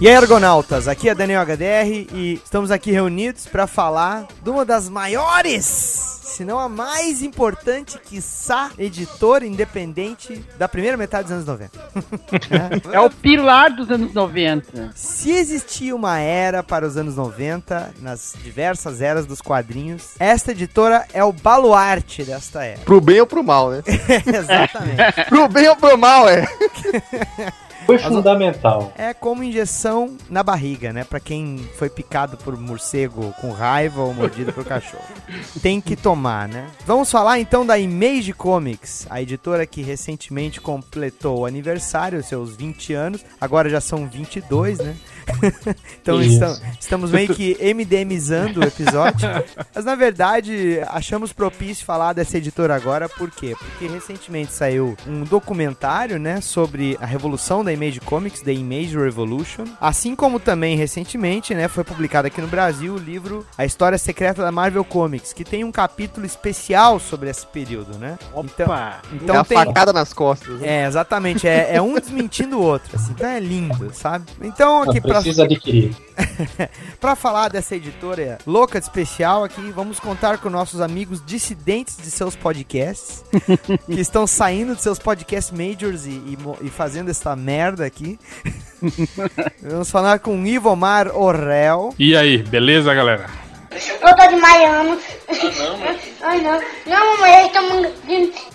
E aí, Argonautas, aqui é Daniel HDR e estamos aqui reunidos para falar de uma das maiores, se não a mais importante, quiçá, editora independente da primeira metade dos anos 90. É o pilar dos anos 90. Se existia uma era para os anos 90, nas diversas eras dos quadrinhos, esta editora é o baluarte desta era. Pro bem ou pro mal, né? Exatamente. Pro bem ou pro mal, é. Foi fundamental. É como injeção na barriga, né? Pra quem foi picado por morcego com raiva ou mordido por cachorro. Tem que tomar, né? Vamos falar então da Image Comics, a editora que recentemente completou o aniversário, seus 20 anos. Agora já são 22, né? então estamos, estamos meio que MDMizando o episódio. Mas na verdade, achamos propício falar dessa editora agora, por quê? Porque recentemente saiu um documentário, né, sobre a revolução da Image Comics, The Image Revolution. Assim como também recentemente, né, foi publicado aqui no Brasil o livro A História Secreta da Marvel Comics, que tem um capítulo especial sobre esse período, né? Então, Opa! então é a tem facada nas costas. né? é, exatamente. É, é um desmentindo o outro. Assim, então é lindo, sabe? Então, aqui pra, precisa adquirir. pra falar dessa editora louca de especial aqui, vamos contar com nossos amigos dissidentes de seus podcasts, que estão saindo de seus podcast majors e, e e fazendo essa merda aqui. vamos falar com o Ivomar Orrel. E aí, beleza, galera? Eu tô de Miami. Ai, não. Não, mamãe, estamos...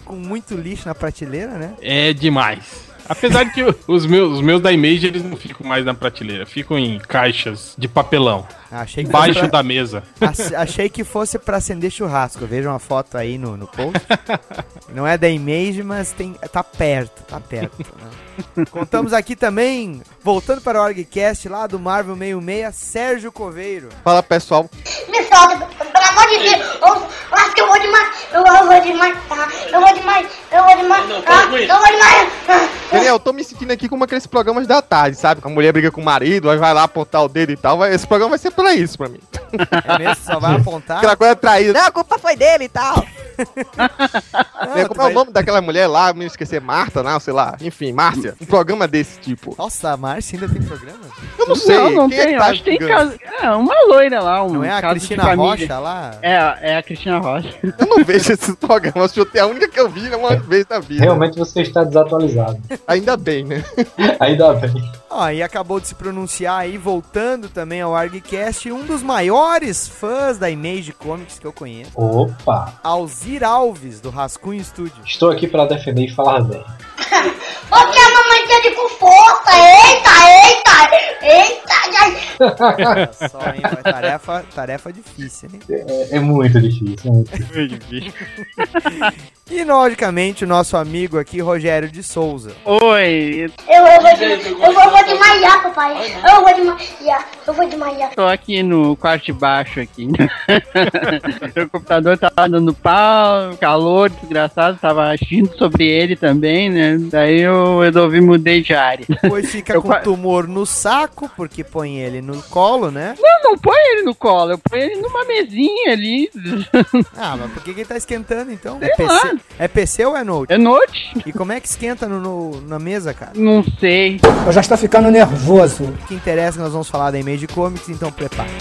Com muito lixo na prateleira, né? É demais. Apesar de que os meus, os meus da Image eles não ficam mais na prateleira, ficam em caixas de papelão, Achei que embaixo pra- da mesa. Ach- Achei que fosse pra acender churrasco. Veja uma foto aí no, no post. Não é da Image, mas tem, tá perto, tá perto. né? Contamos aqui também, voltando para o OrgCast lá do Marvel 66, Sérgio Coveiro. Fala pessoal, Me solta, pelo amor de Deus. Eu acho que eu vou demais. Eu, eu vou demais. Eu vou demais. Eu vou demais. Eu vou demais. Ah, Daniel, eu tô me sentindo aqui como aqueles programas da tarde, sabe? A mulher briga com o marido, aí vai lá apontar o dedo e tal. Vai- Esse programa vai ser pra isso pra mim. É mesmo? Só vai apontar? Aquela coisa traída. Não, a culpa foi dele e tal. Não, É, como é o nome daquela mulher lá? Me esquecer, Marta, não, sei lá. Enfim, Márcia. Um programa desse tipo. Nossa, a Márcia ainda tem programa? Eu não sei. Não, não quem é tem. que tá acho que tem caso. É, uma loira lá. Um Não é a Cristina. Rocha lá? É, é a Cristina Rocha. Eu não vejo esses programas. chutei A única que eu vi é uma vez na vida. Realmente você está desatualizado. Ainda bem, né? Ainda bem. Ó, e acabou de se pronunciar aí, voltando também ao ArgCast, um dos maiores fãs da Image Comics que eu conheço, Opa! Alzir Alves, do Rascunho Studio. Estou aqui para defender e falar bem. Porque a mamãe teve com força. Eita, eita. Eita. Olha só, hein? Tarefa, tarefa difícil, hein? É, é muito difícil. é muito difícil. E, logicamente, o nosso amigo aqui, Rogério de Souza. Oi, Eu, eu, vou, de, eu vou, vou desmaiar, papai. Eu vou desmaiar. Eu vou desmaiar. tô aqui no quarto de baixo aqui. Meu computador tava dando pau, calor desgraçado, tava agindo sobre ele também, né? Daí eu resolvi mudei de área. Depois fica Eu com tumor no saco, porque põe ele no colo, né? Não, não põe ele no colo, eu ponho ele numa mesinha ali. Ah, mas por que que ele tá esquentando, então? Sei É PC, lá. é PC ou é Note? É noite? E como é que esquenta no, no- na mesa, cara? Não sei. Eu já estou ficando nervoso. O que interessa é que nós vamos falar da Image Comics, então prepare.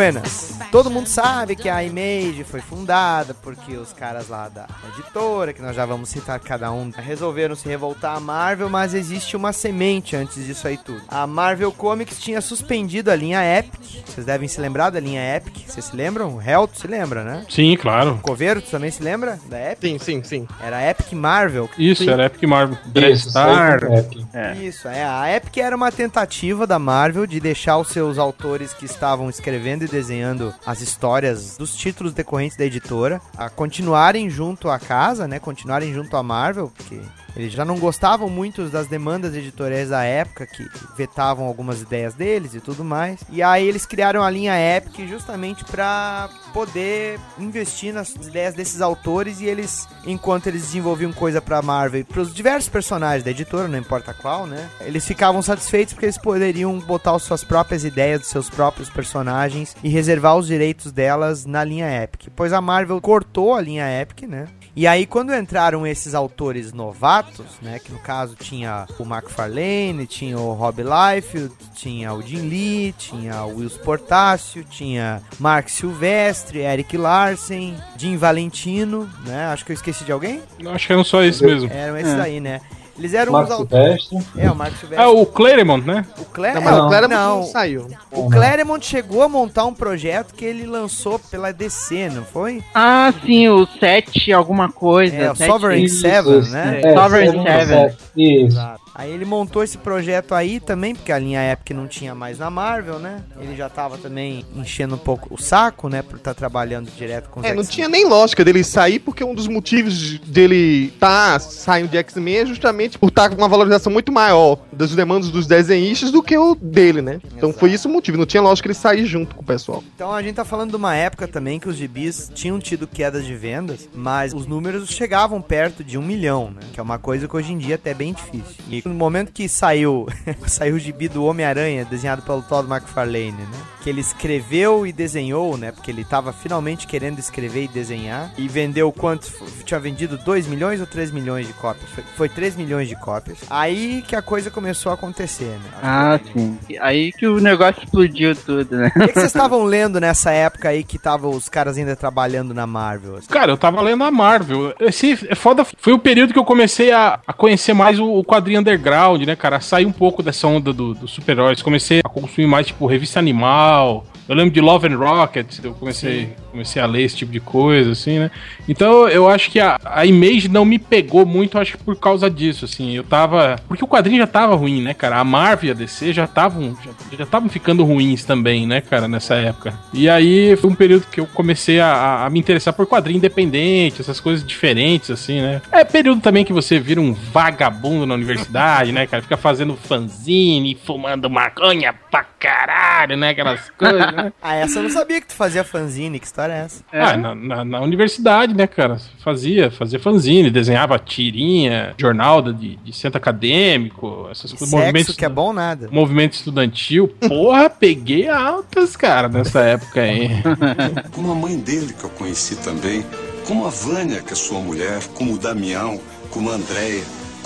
Buenas. Todo mundo sabe que a Image foi fundada porque os caras lá da editora, que nós já vamos citar cada um, resolveram se revoltar à Marvel, mas existe uma semente antes disso aí tudo. A Marvel Comics tinha suspendido a linha Epic. Vocês devem se lembrar da linha Epic. Vocês se lembram? O Helto se lembra, né? Sim, claro. Coveiro, tu também se lembra da Epic? Sim, sim, sim. Era a Epic Marvel. Isso, era Epic Marvel. Isso, Dreadstar. que é. Isso, é. A Epic era uma tentativa da Marvel de deixar os seus autores que estavam escrevendo e desenhando as histórias dos títulos decorrentes da editora a continuarem junto à casa, né? Continuarem junto à Marvel, porque Eles já não gostavam muito das demandas editoriais da época, que vetavam algumas ideias deles e tudo mais. E aí eles criaram a linha Epic justamente para poder investir nas ideias desses autores e eles, enquanto eles desenvolviam coisa pra Marvel, para os diversos personagens da editora, não importa qual, né? Eles ficavam satisfeitos porque eles poderiam botar as suas próprias ideias dos seus próprios personagens e reservar os direitos delas na linha Epic. Pois a Marvel cortou a linha Epic, né? E aí, quando entraram esses autores novatos, né? Que no caso tinha o Mark Farlane, tinha o Rob Liefeld, tinha o Jim Lee, tinha o Will Portácio, tinha Mark Silvestre, Eric Larsen, Jim Valentino, né? Acho que eu esqueci de alguém? Acho que eram só esses mesmo. Eram esses É. aí, né? Eles eram Marco os autores. Silvestre. É, o Mark Silvestre. Ah, o Claremont, né? O Cle... Não, é, mas o- o Claremont não, não saiu. o Claremont chegou a montar um projeto que ele lançou pela DC, não foi? Ah, sim, o 7 alguma coisa. É, o Sovereign Isso, Seven, isso. né? É, Sovereign Seven, Seven. Isso. Aí ele montou esse projeto aí também, porque a linha Epic não tinha mais na Marvel, né? Ele já tava também enchendo um pouco o saco, né? Por estar trabalhando direto com os É, não tinha nem lógica dele sair, porque um dos motivos dele tá saindo de X-Men é justamente por estar com uma valorização muito maior das demandas dos desenhistas do que o dele, né? Então foi isso o motivo, não tinha lógica ele sair junto com o pessoal. Então a gente tá falando de uma época também que os gibis tinham tido quedas de vendas, mas os números chegavam perto de um milhão, né? Que é uma coisa que hoje em dia até é bem difícil. E no momento que saiu, saiu o gibi do Homem-Aranha, desenhado pelo Todd McFarlane, né? Que ele escreveu e desenhou, né? Porque ele tava finalmente querendo escrever e desenhar. E vendeu quanto? Tinha vendido 2 milhões ou 3 milhões de cópias? Foi, foi 3 milhões de cópias. Aí que a coisa começou a acontecer, né? Ah, sim. Aí que o negócio explodiu tudo, né? O que, que vocês estavam lendo nessa época aí que tava os caras ainda trabalhando na Marvel? assim? Cara, eu tava lendo a Marvel. Esse é foda. Foi o período que eu comecei a, a conhecer mais o, o quadrinho underground, né, cara? Sair um pouco dessa onda do- dos super-heróis. Comecei a consumir mais, tipo, revista animal. Eu lembro de Love and Rocket, eu comecei, comecei a ler esse tipo de coisa, assim, né? Então eu acho que a, a Image não me pegou muito, acho que por causa disso, assim. Eu tava. Porque o quadrinho já tava ruim, né, cara? A Marvel e a DC já estavam já, estavam ficando ruins também, né, cara, nessa época. E aí foi um período que eu comecei a, a- me interessar por quadrinho independente, essas coisas diferentes, assim, né? É período também que você vira um vagabundo na universidade, né, cara? Fica fazendo fanzine, fumando maconha pra caralho, né? Aquelas coisas, né? Ah, essa eu não sabia que tu fazia fanzine, que história é essa? Ah, na, na- na universidade, né, cara? Fazia, fazia fanzine, desenhava tirinha, jornal da- de, de centro acadêmico, essas coisas. sexo Movimentos, que é bom nada. movimento estudantil. Porra, peguei altas, cara, nessa época aí. Como a mãe dele, que eu conheci também, como a Vânia, que é sua mulher, como o Damião, como a Andréia.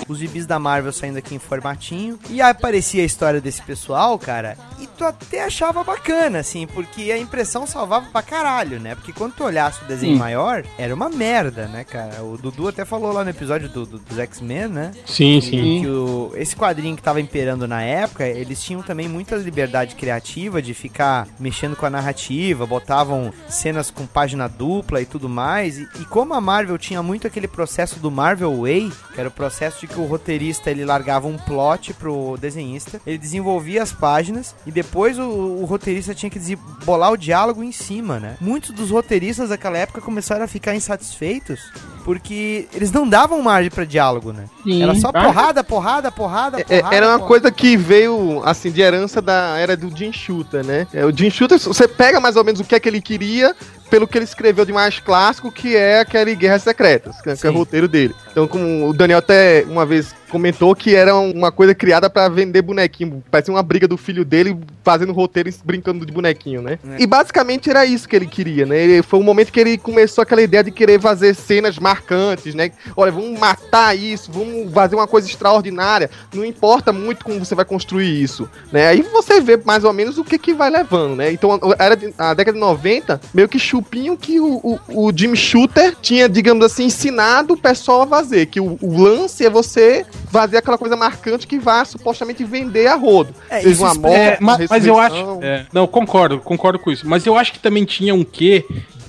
Os gibis da Marvel saindo aqui em formatinho. E aí aparecia a história desse pessoal, cara. E tu até achava bacana, assim, porque a impressão salvava pra caralho, né? Porque quando tu olhasse o desenho Sim. maior, era uma merda, né, cara? O Dudu até falou lá no episódio do, do- dos X-Men, né? Sim, sim. que o- esse quadrinho que tava imperando na época, eles tinham também muita liberdade criativa de ficar mexendo com a narrativa, botavam cenas com página dupla e tudo mais. E, e como a Marvel tinha muito aquele processo do Marvel Way, que era o processo de que o roteirista ele largava um plot pro desenhista, ele desenvolvia as páginas e depois o, o roteirista tinha que bolar o diálogo em cima, né? Muitos dos roteiristas daquela época começaram a ficar insatisfeitos porque eles não davam margem pra diálogo, né? Sim. Era só Ah, porrada, porrada, porrada, É, porrada. era uma porrada. coisa que veio, assim, de herança da era do Jim Shooter, né? É, o Jim Shooter, você pega mais ou menos o que é que ele queria pelo que ele escreveu de mais clássico, que é aquele Guerras Secretas, que, é- é o roteiro dele. Então, como o Daniel até uma vez comentou que era uma coisa criada pra vender bonequinho, parecia uma briga do filho dele fazendo roteiro e brincando de bonequinho, né? É. E basicamente era isso que ele queria, né? Ele, foi o momento que ele começou aquela ideia de querer fazer cenas marcantes, né? Olha, vamos matar isso, vamos fazer uma coisa extraordinária. Não importa muito como você vai construir isso, né? Aí você vê mais ou menos o que que vai levando, né? Então, era a década de 90, meio que chupinho que o, o, o Jim Shooter tinha, digamos assim, ensinado o pessoal a fazer. Que o, o lance é você fazer aquela coisa marcante que vai supostamente vender a rodo. É, Seja isso uma morte, É, uma mas, mas eu acho. é, não, concordo, concordo com isso. Mas eu acho que também tinha um quê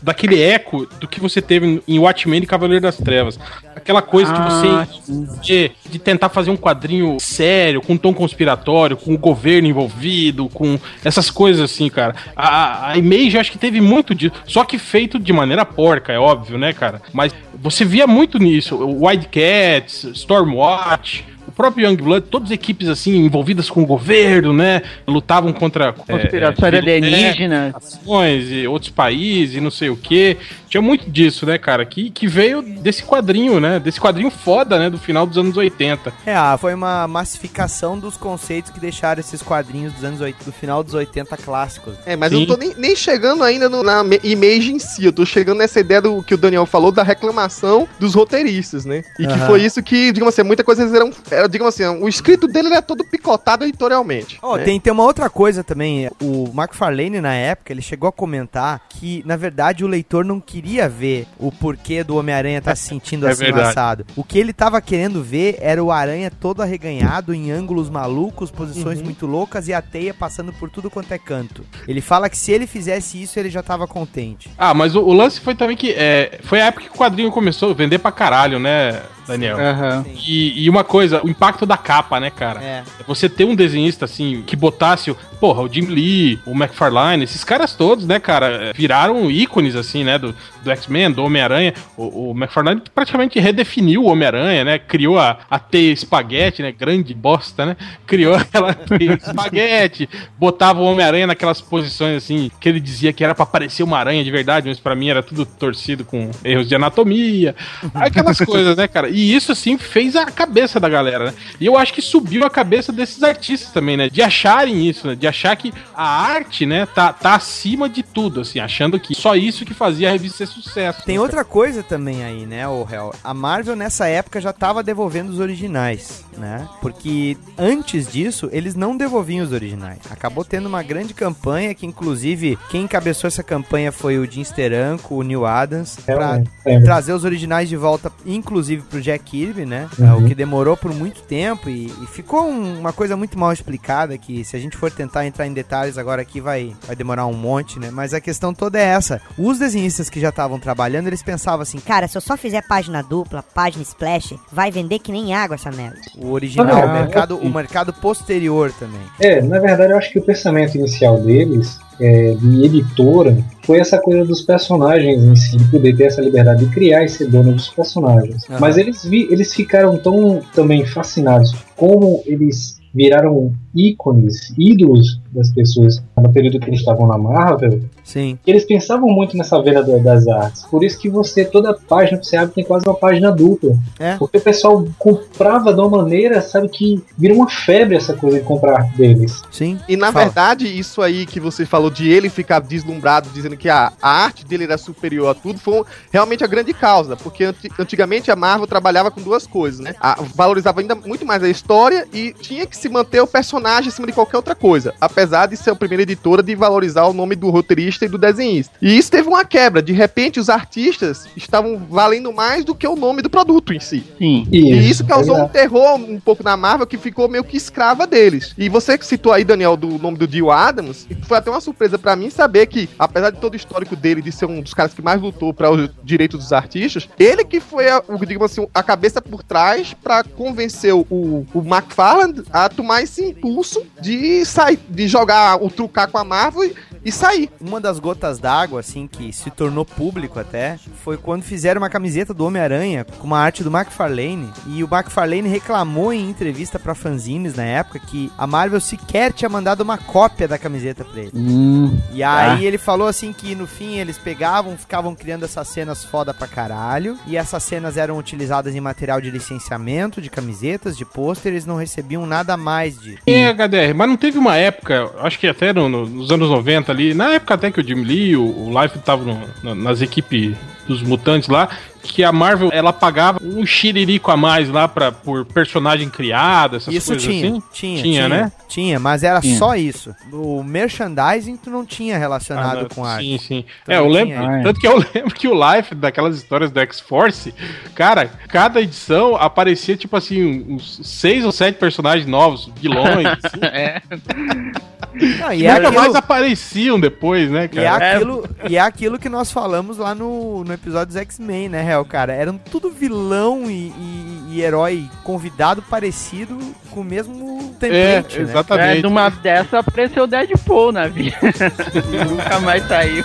daquele eco do que você teve em Watchmen e Cavaleiro das Trevas. Aquela coisa Ah, de você de, de tentar fazer um quadrinho sério, com um tom conspiratório, com o governo envolvido, com essas coisas assim, cara. A, a- Image acho que teve muito disso, só que feito de maneira porca, é óbvio, né, cara? Mas você via muito nisso. O Wildcats, Stormwatch. O próprio Youngblood, todas as equipes assim envolvidas com o governo, né? Lutavam contra Conspiração é, alienígena. nações e outros países e não sei o que. Tinha muito disso, né, cara? Que, que veio desse quadrinho, né? Desse quadrinho foda, né? Do final dos anos 80. É, ah, foi uma massificação dos conceitos que deixaram esses quadrinhos dos anos 80, do final dos 80 clássicos. É, mas Sim. eu não tô nem, nem chegando ainda no- na image em si. Eu tô chegando nessa ideia do que o Daniel falou da reclamação dos roteiristas, né? E que Aham. foi isso que, digamos assim, muita coisa eram. Era, digamos assim, o escrito dele era todo picotado editorialmente. Ó, né? tem, tem uma outra coisa também. O McFarlane, na época, ele chegou a comentar que, na verdade, o leitor não queria ver o porquê do Homem-Aranha estar se sentindo É assim verdade. assado. O que ele tava querendo ver era o aranha todo arreganhado, em ângulos malucos, posições muito loucas e a teia passando por tudo quanto é canto. Ele fala que se ele fizesse isso, ele já tava contente. Ah, mas o, o lance foi também que. É, foi a época que o quadrinho começou a vender pra caralho, né, Daniel? Aham. E, e uma coisa, o impacto da capa, né, cara? É. Você ter um desenhista assim que botasse, o- porra, o Jim Lee, o McFarlane, esses caras todos, né, cara, viraram ícones assim, né, do, do X-Men, do Homem-Aranha. O, o McFarlane praticamente redefiniu o Homem-Aranha, né? Criou a, a teia espaguete, né? Grande bosta, né? Criou aquela teia espaguete, botava o Homem-Aranha naquelas posições assim que ele dizia que era pra parecer uma aranha de verdade, mas pra mim era tudo torcido com erros de anatomia. Aquelas coisas, né, cara? E isso assim fez a cabeça da galera, né? E eu acho que subiu a cabeça desses artistas também, né? De acharem isso, né? De achar que a arte, né, tá, tá acima de tudo, assim, achando que só isso que fazia a revista ser sucesso. Tem né, outra coisa também aí, né, o Hel? A Marvel nessa época já tava devolvendo os originais, né? Porque antes disso, eles não devolviam os originais. Acabou tendo uma grande campanha que, inclusive, quem encabeçou essa campanha foi o Jim Steranko, o Neil Adams, lembro. trazer os originais de volta, inclusive pro Jack Kirby, né? É, Uhum. o que demorou por muito tempo e, e ficou um- uma coisa muito mal explicada que se a gente for tentar entrar em detalhes agora aqui vai, vai demorar um monte, né? Mas a questão toda é essa. Os desenhistas que já estavam trabalhando, eles pensavam assim, Cara, se eu só fizer página dupla, página splash, vai vender que nem água essa merda. o original, Ah, o mercado, o mercado posterior também. É, na verdade eu acho que o pensamento inicial deles, é, de editora, foi essa coisa dos personagens em si, de poder ter essa liberdade de criar e ser dono dos personagens. Aham. Mas eles, vi, eles ficaram tão também fascinados como eles viraram ícones, ídolos das pessoas no período que eles estavam na Marvel, Sim. eles pensavam muito nessa venda da- das artes. Por isso que você, toda página que você abre tem quase uma página dupla. É. Porque o pessoal comprava de uma maneira, sabe, que vira uma febre essa coisa de comprar arte deles. Sim. E na Fala. verdade, isso aí que você falou de ele ficar deslumbrado, dizendo que a, a arte dele era superior a tudo, foi realmente a grande causa. Porque anti- antigamente a Marvel trabalhava com duas coisas, né? A- valorizava ainda muito mais a história e tinha que se manter o personagem acima de qualquer outra coisa. Apesar de ser a primeira editora de valorizar o nome do roteirista e do desenhista. E isso teve uma quebra. De repente, os artistas estavam valendo mais do que o nome do produto em si. Sim. E isso causou um terror um pouco na Marvel que ficou meio que escrava deles. E você que citou aí, Daniel, do nome do Dio Adams, foi até uma surpresa pra mim saber que, apesar de todo o histórico dele de ser um dos caras que mais lutou para os direitos dos artistas, ele que foi a, o, digamos assim, a cabeça por trás pra convencer o, o McFarlane a tomar esse impulso de sair, de jogar o trucar com a Marvel e, e sair. Uma das gotas d'água, assim, que se tornou público até, foi quando fizeram uma camiseta do Homem-Aranha com uma arte do McFarlane. E o McFarlane reclamou em entrevista pra fanzines na época que a Marvel sequer tinha mandado uma cópia da camiseta pra ele. Hum, E aí ele falou assim que no fim eles pegavam, ficavam criando essas cenas foda pra caralho. E essas cenas eram utilizadas em material de licenciamento, de camisetas, de pôster, eles não recebiam nada mais de. É, HDR, mas não teve uma época, acho que até no- no- nos anos 90 ali, na época até que o Jim Lee, o, o Life na- nas equipes dos mutantes lá, que a Marvel ela pagava um xiririco a mais lá pra, por personagem criado, essas Isso coisas tinha, assim? tinha, Tinha, né? Tinha, mas era Tinha. só isso. O merchandising tu não tinha relacionado Ah, não, com arte. Sim, sim. Então é, eu lembro. tinha. Tanto que eu lembro que o Life, daquelas histórias do X-Force, cara, cada edição aparecia, tipo assim, uns seis ou sete personagens novos, vilões. assim. É. Não, E é nunca aquilo, mais apareciam depois, né, e, é cara? aquilo, e é aquilo que nós falamos lá no, no episódio dos X-Men, né, Hel, cara? Eram tudo vilão e, e- e herói convidado parecido com o mesmo É, template, né? exatamente. É, numa dessa apareceu o Deadpool na vida. Nunca mais saiu.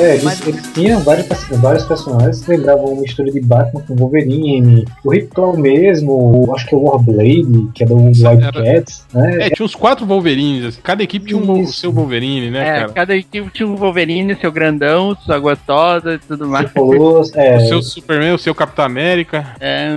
É, eles, Mas- eles tinham vários, vários personagens que lembravam uma mistura de Batman com Wolverine. O Rip Claw mesmo, o- acho que é o Warblade, que é do Wildcats, né? É, tinha uns quatro Wolverines, assim, cada equipe tinha um, o seu Wolverine, né, É, cara? cada equipe tinha um Wolverine, seu grandão, sua gostosa e tudo mais. Falou, é, O seu Superman, o seu Capitão América. É,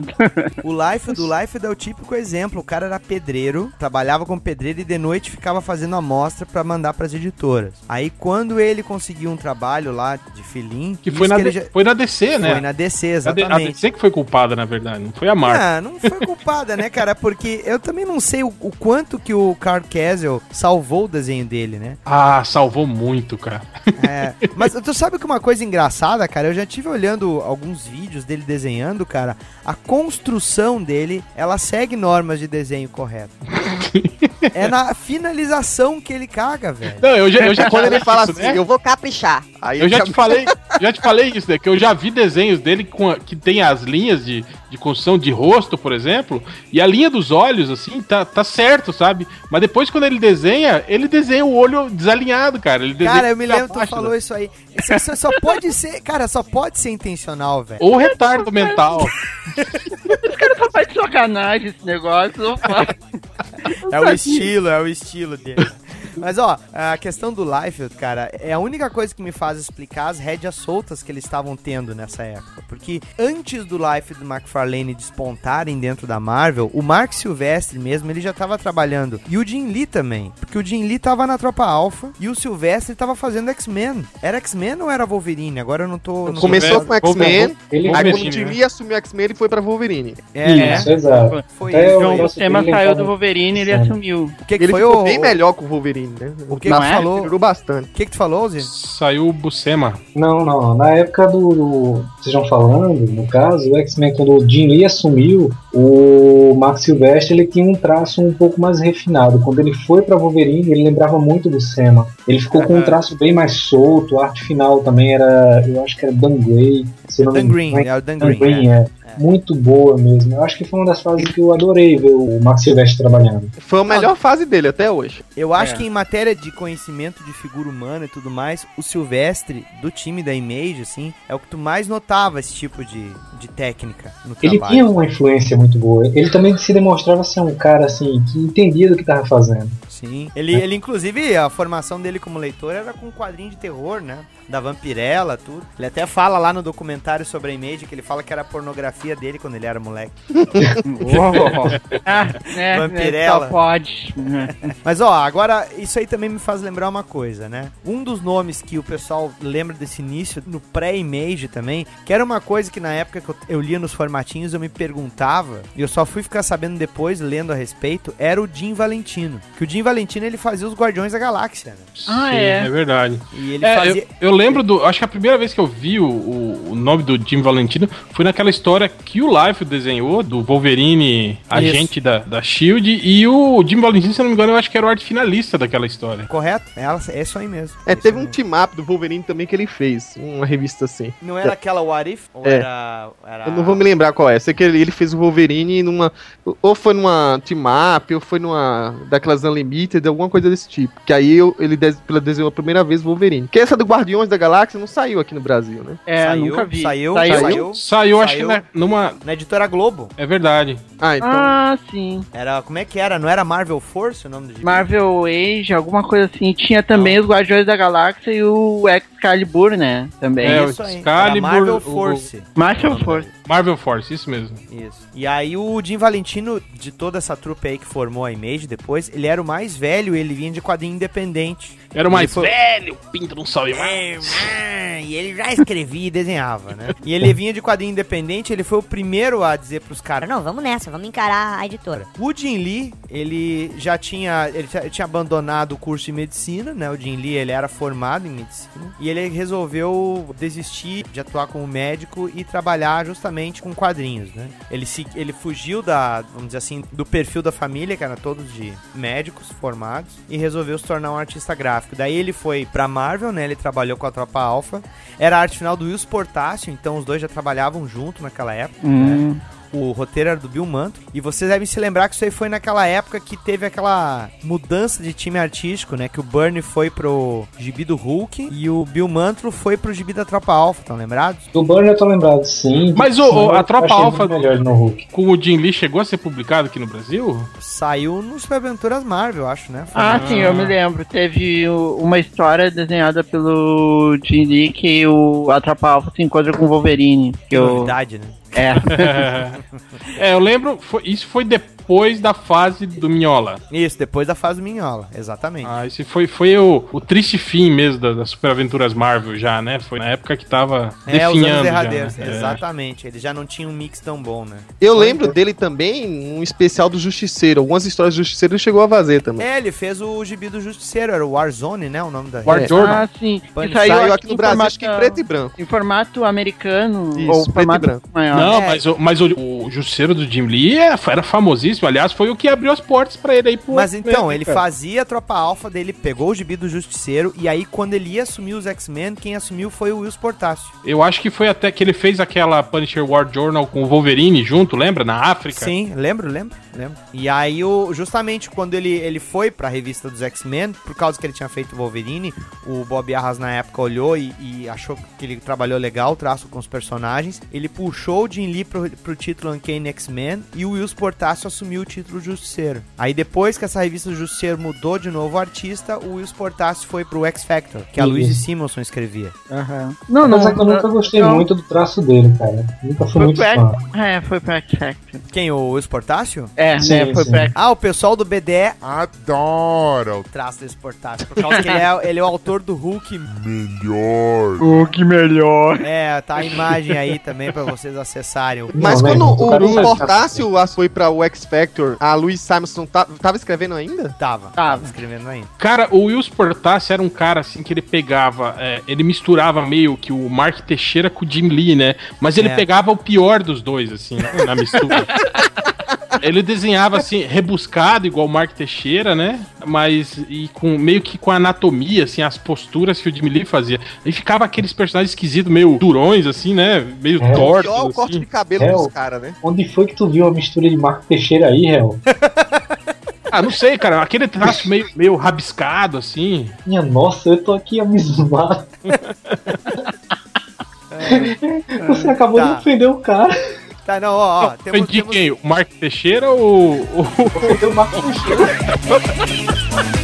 O Life do Life é o típico exemplo. O cara era pedreiro, trabalhava como pedreiro e de noite ficava fazendo amostra pra mandar pras editoras. Aí quando ele conseguiu um trabalho lá de filim, Que foi na, D- já- foi na DC, né? foi na DC, A D- A exatamente. DC que foi culpada, na verdade, não foi a Marvel. Ah, não foi culpada, né, cara? Porque eu também não sei o, o quanto que o Carl Castle salvou o desenho dele, né? Ah, salvou muito, cara. É, mas tu sabe que uma coisa engraçada, cara? Eu já tive olhando alguns vídeos dele desenhando, cara. A construção dele, ela segue normas de desenho correto. é na finalização que ele caga, velho. Não, eu já, eu já Quando ele fala isso, assim, né? eu vou caprichar. Aí Eu já te falei, já te falei isso, né? Que eu já vi desenhos dele com a- que tem as linhas de, de construção de rosto, por exemplo, e a linha dos olhos, assim, tá, tá certo, sabe? Mas depois, quando ele desenha, ele desenha o olho desalinhado, cara. Ele Cara, eu me lembro, tu baixo, falou né? isso aí. Isso, isso só pode ser, cara, só pode ser intencional, velho. Ou retardo mental. só faz de sacanagem esse negócio. eu falo. É o estilo, é o estilo dele. Mas ó, a questão do Liefeld, cara, é a única coisa que me faz explicar as rédeas soltas que eles estavam tendo nessa época. Porque antes do Liefeld e do McFarlane despontarem dentro da Marvel, o Mark Silvestre mesmo, ele já tava trabalhando. E o Jim Lee também. Porque o Jim Lee tava na Tropa Alpha e o Silvestre tava fazendo X-Men. Era X-Men ou era Wolverine? Agora eu não tô... não Começou com X-Men, aí quando o Jim né? Lee assumiu o X-Men, ele foi pra Wolverine. É, Isso, exato. foi Até isso. o João negócio Buscema dele saiu do Wolverine e ele Sim. assumiu. O que, que Ele foi ficou o... bem melhor com o Wolverine, né? O que, que tu é? falou? Melhorou bastante. O que, que tu falou, Zé? Saiu o Buscema. Não, não. Na época do, do- Vocês estão falando, no caso, o X-Men, quando o Jim Lee assumiu, o Mark Silvestre ele tinha um traço um pouco mais refinado. Quando ele foi pra Wolverine, ele lembrava muito do Sema. Ele ficou com um traço bem mais solto, a arte final também era. Eu acho que era Dan Gray. Se eu não me Dan Green, engano. é o Dan Dan Green. Green, é. é. Muito boa mesmo. Eu acho que foi uma das fases que eu adorei ver o Mark Silvestre trabalhando. Foi a melhor fase dele até hoje. Eu acho É. que em matéria de conhecimento de figura humana e tudo mais, o Silvestre, do time da Image, assim, é o que tu mais notava esse tipo de, de técnica no Ele trabalho. tinha uma influência muito boa. Ele também se demonstrava ser um cara assim que entendia do que estava fazendo. Sim. Ele, ele, inclusive, a formação dele como leitor era com um quadrinho de terror, né? Da Vampirella, tudo. Ele até fala lá no documentário sobre a Image que ele fala que era a pornografia dele quando ele era moleque. Ah, né, Vampirella. Só pode. Mas ó, agora isso aí também me faz lembrar uma coisa, né? Um dos nomes que o pessoal lembra desse início no pré-image também, que era uma coisa que na época que eu, eu lia nos formatinhos eu me perguntava, e eu só fui ficar sabendo depois, lendo a respeito, era o Jim Valentino. Que o Jim Valentino ele fazia os Guardiões da Galáxia, né? Ah, Sim, é. é verdade. E ele É, fazia. eu, eu lembro do. Acho que a primeira vez que eu vi o, o, o nome do Jim Valentino foi naquela história que o Life desenhou, do Wolverine, agente da, da Shield, e o Jim Valentino, se eu não me engano, eu acho que era o arte finalista daquela história. Correto? É, ela- é isso aí mesmo. É, Isso teve um team-up do Wolverine também que ele fez, uma revista assim. Não era aquela What If? Ou É. era, era. Eu não vou me lembrar qual é. Sei que ele, ele fez o Wolverine numa. Ou foi numa team-up, ou foi numa. daquelas Unlimited, alguma coisa desse tipo. Que aí eu- ele des, pela desenhou a primeira vez o Wolverine. Que essa do Guardiões da Galáxia não saiu aqui no Brasil, né? É, Saiu, nunca vi. saiu, Saiu? saiu. Saiu, acho que Saiu. na- numa. Na editora Globo. É verdade. Ah, então. Ah, sim. Era. Como é que era? Não era Marvel Force o nome do gibi? Marvel Age, alguma coisa assim. Tinha também os Guardiões da Galáxia e o Excalibur, né? Também. É, o isso aí. Excalibur, Marvel o- Force. Marvel Force. Marvel Force, isso mesmo. Isso. E aí o Jim Valentino, de toda essa trupe aí que formou a Image depois, ele era o mais velho, ele vinha de quadrinho independente. Era o mais foi- velho, pinto não salve É, mais. é, e ele já escrevia e desenhava, né? E ele vinha de quadrinho independente, ele foi o primeiro a dizer pros caras. Não, vamos nessa, vamos encarar a editora. O Jim Lee, ele já tinha, ele tinha abandonado o curso de medicina, né? O Jim Lee, ele era formado em medicina. E ele resolveu desistir de atuar como médico e trabalhar justamente com quadrinhos, né? Ele, se, ele fugiu da, vamos dizer assim, do perfil da família, que era todos de médicos formados, e resolveu se tornar um artista gráfico. Daí ele foi pra Marvel, né? Ele trabalhou com a Tropa Alpha. Era a arte final do Wilson Portácio, então os dois já trabalhavam junto naquela época, né? O roteiro era do Bill Mantlo. E vocês devem se lembrar que isso aí foi naquela época que teve aquela mudança de time artístico, né? Que o Bernie foi pro gibi do Hulk e o Bill Mantlo foi pro gibi da Tropa Alpha, estão lembrados? Do Burn eu tô lembrado, sim. Mas o- Sim, a Tropa Alpha- muito melhor no Hulk. Com o Jim Lee chegou a ser publicado aqui no Brasil? Saiu no Super Aventuras Marvel, acho, né? Foi Ah, no- sim, eu me lembro. Teve uma história desenhada pelo Jim Lee que o Atrapa Alpha se encontra com o Wolverine. Que Que eu... novidade, né? É. é, eu lembro, foi- isso foi depois da fase do Minhola. Isso, depois da fase do Minhola, exatamente. Ah, esse foi, foi o, o triste fim mesmo da- das Super Aventuras Marvel já, né? Foi na época que tava é, os definhando anos já, né? É. exatamente. Ele já não tinha um mix tão bom, né? Eu lembro dele também, um especial do Justiceiro. Algumas histórias do Justiceiro ele chegou a fazer também. É, ele fez o gibi do Justiceiro, era o Warzone, né? O nome da War revista. Journal. Ah, sim. Saiu, Saiu aqui no Brasil, formato- acho que em preto e branco. Em formato americano Isso, ou preto e formato branco. maior. Não, É. mas, o, mas o, o Justiceiro do Jim Lee é- era famosíssimo. Aliás, foi o que abriu as portas pra ele aí pro. Mas então, ele cara? fazia a tropa alfa dele, pegou o gibi do Justiceiro, e aí quando ele ia assumir os X-Men, quem assumiu foi o Wilson Portácio. Eu acho que foi até que ele fez aquela Punisher War Journal com o Wolverine junto, lembra? Na África. Sim, lembro, lembro, lembro. E aí, o, justamente quando ele, ele foi pra revista dos X-Men, por causa que ele tinha feito o Wolverine, o Bob Arras na época olhou e, e achou que ele trabalhou legal o traço com os personagens. Ele puxou o Jim Lee pro, pro título Uncanny X-Men e o Wilson Portácio assumiu o título Justiceiro. Aí depois que essa revista Justiceiro mudou de novo o artista, o Wilson Portácio foi pro X Factor, que a Isso. Louise Simonson escrevia. Aham. Não, Mas não. é que eu nunca gostei não. muito do traço dele, cara. Nunca fui Foi muito fã. É, foi pro X Factor. Quem, o Wilson Portácio? É, Sim, né? Foi sim. pro X Ah, o pessoal do BDE adora o traço desse portátil. Por causa que ele é, ele é o autor do Hulk. O que melhor. É, tá a imagem aí também pra vocês acessarem. O- Mas Não, quando né, o, o o sabe- Portácio foi pra o X Factor, a Louise Simonson tá- tava escrevendo ainda? Tava, Tava. escrevendo ainda. Cara, o Wills Portassi era um cara assim que ele pegava, é, ele misturava meio que o Mark Teixeira com o Jim Lee, né? Mas ele É. pegava o pior dos dois, assim, na mistura. ele desenhava assim, rebuscado, igual o Mark Teixeira, né? Mas e com meio que com a anatomia, assim, as posturas que o Jim Lee fazia. E ficava aqueles personagens esquisitos, meio durões, assim, né? Meio É. tortos. Pior o corte assim. de cabelo É, dos caras, né? Onde foi que tu viu a mistura de Marco Teixeira aí, Hel? Ah, não sei, cara. Aquele traço meio, meio rabiscado, assim. Minha nossa, eu tô aqui abismado. Você acabou Tá. de ofender o cara. Tá, não, ó, ó. Foi Temos, de temos, quem? O Mark Teixeira ou o- Ofendeu o Marco Teixeira.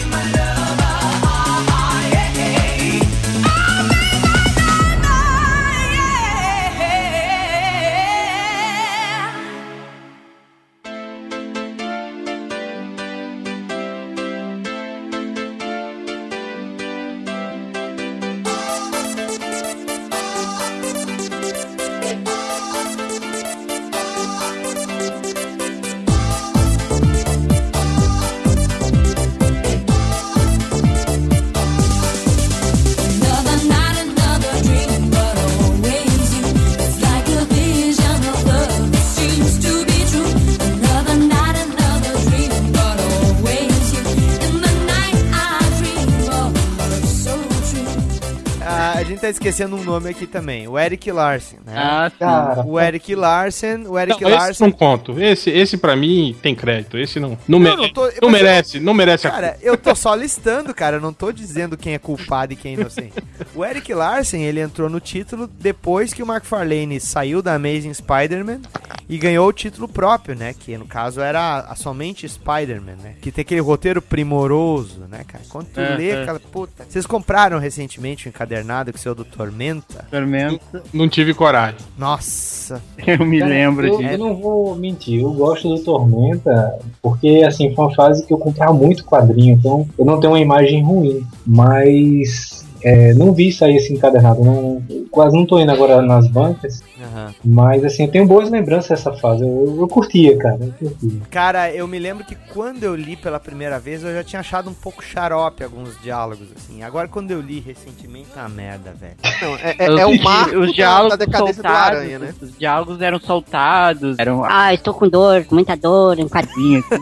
tá esquecendo um nome aqui também, o Eric Larsen, né? Ah. Cara, O Eric Larsen, o Eric Não, esse Larsen. não conto. Esse, esse pra mim tem crédito. Esse não. Não, Não, mere- não tô- não mas merece, não merece a Cara, eu tô só listando, cara. Eu não tô dizendo quem é culpado e quem é inocente. O Eric Larsen, ele entrou no título depois que o McFarlane saiu da Amazing Spider-Man e ganhou o título próprio, né? Que no caso era a, somente Spider-Man, né? Que tem aquele roteiro primoroso, né, cara? Quando tu É, lê é. aquela puta. Vocês compraram recentemente o encadernado que saiu do Tormenta? Tormenta. Não tive coragem. Nossa. Eu me Cara, lembro eu, disso. eu não vou mentir, eu gosto do Tormenta, porque assim, foi uma fase que eu comprava muito quadrinho, então eu não tenho uma imagem ruim. Mas é, não vi sair esse encadernado, não, quase não tô indo agora nas bancas, Aham. mas assim, eu tenho boas lembranças dessa fase. Eu, eu, eu curtia, cara, eu curtia. Cara, eu me lembro que quando eu li pela primeira vez, eu já tinha achado um pouco xarope alguns diálogos, assim. Agora, quando eu li recentemente, tá uma merda, velho. Não, é, é- Os é o marco os diálogos da decadência do soltados, Aranha, né? Os diálogos eram soltados, eram Ah, estou com dor, muita dor, um quadrinhos.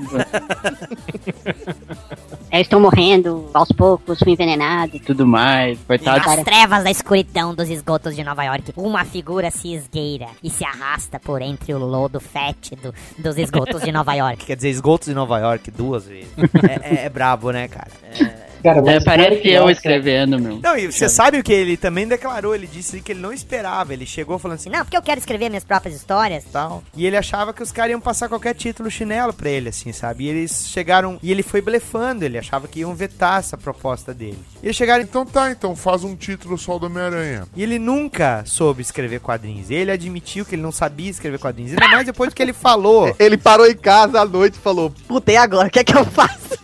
eu estou morrendo aos poucos, fui envenenado. e tudo mais. Coitado. Nas trevas da escuridão dos esgotos de Nova York, uma figura se esgueira e se arrasta por entre o lodo fétido dos esgotos de Nova York. Quer dizer, esgotos de Nova York duas vezes. é, é, é brabo, né, cara? É. Cara, É, parece eu Nossa, escrevendo, meu. Não, e você sabe o que ele também declarou? Ele disse que ele não esperava. Ele chegou falando assim, Não, porque eu quero escrever minhas próprias histórias. tal. E ele achava que os caras iam passar qualquer título chinelo pra ele, assim, sabe? E eles chegaram. E ele foi blefando, ele achava que iam vetar essa proposta dele. E eles chegaram. Então tá, então faz um título só do Homem-Aranha. E ele nunca soube escrever quadrinhos. Ele admitiu que ele não sabia escrever quadrinhos. Ainda mais depois do que ele falou. Ele parou em casa à noite e falou: Puta, e agora? O que é que eu faço?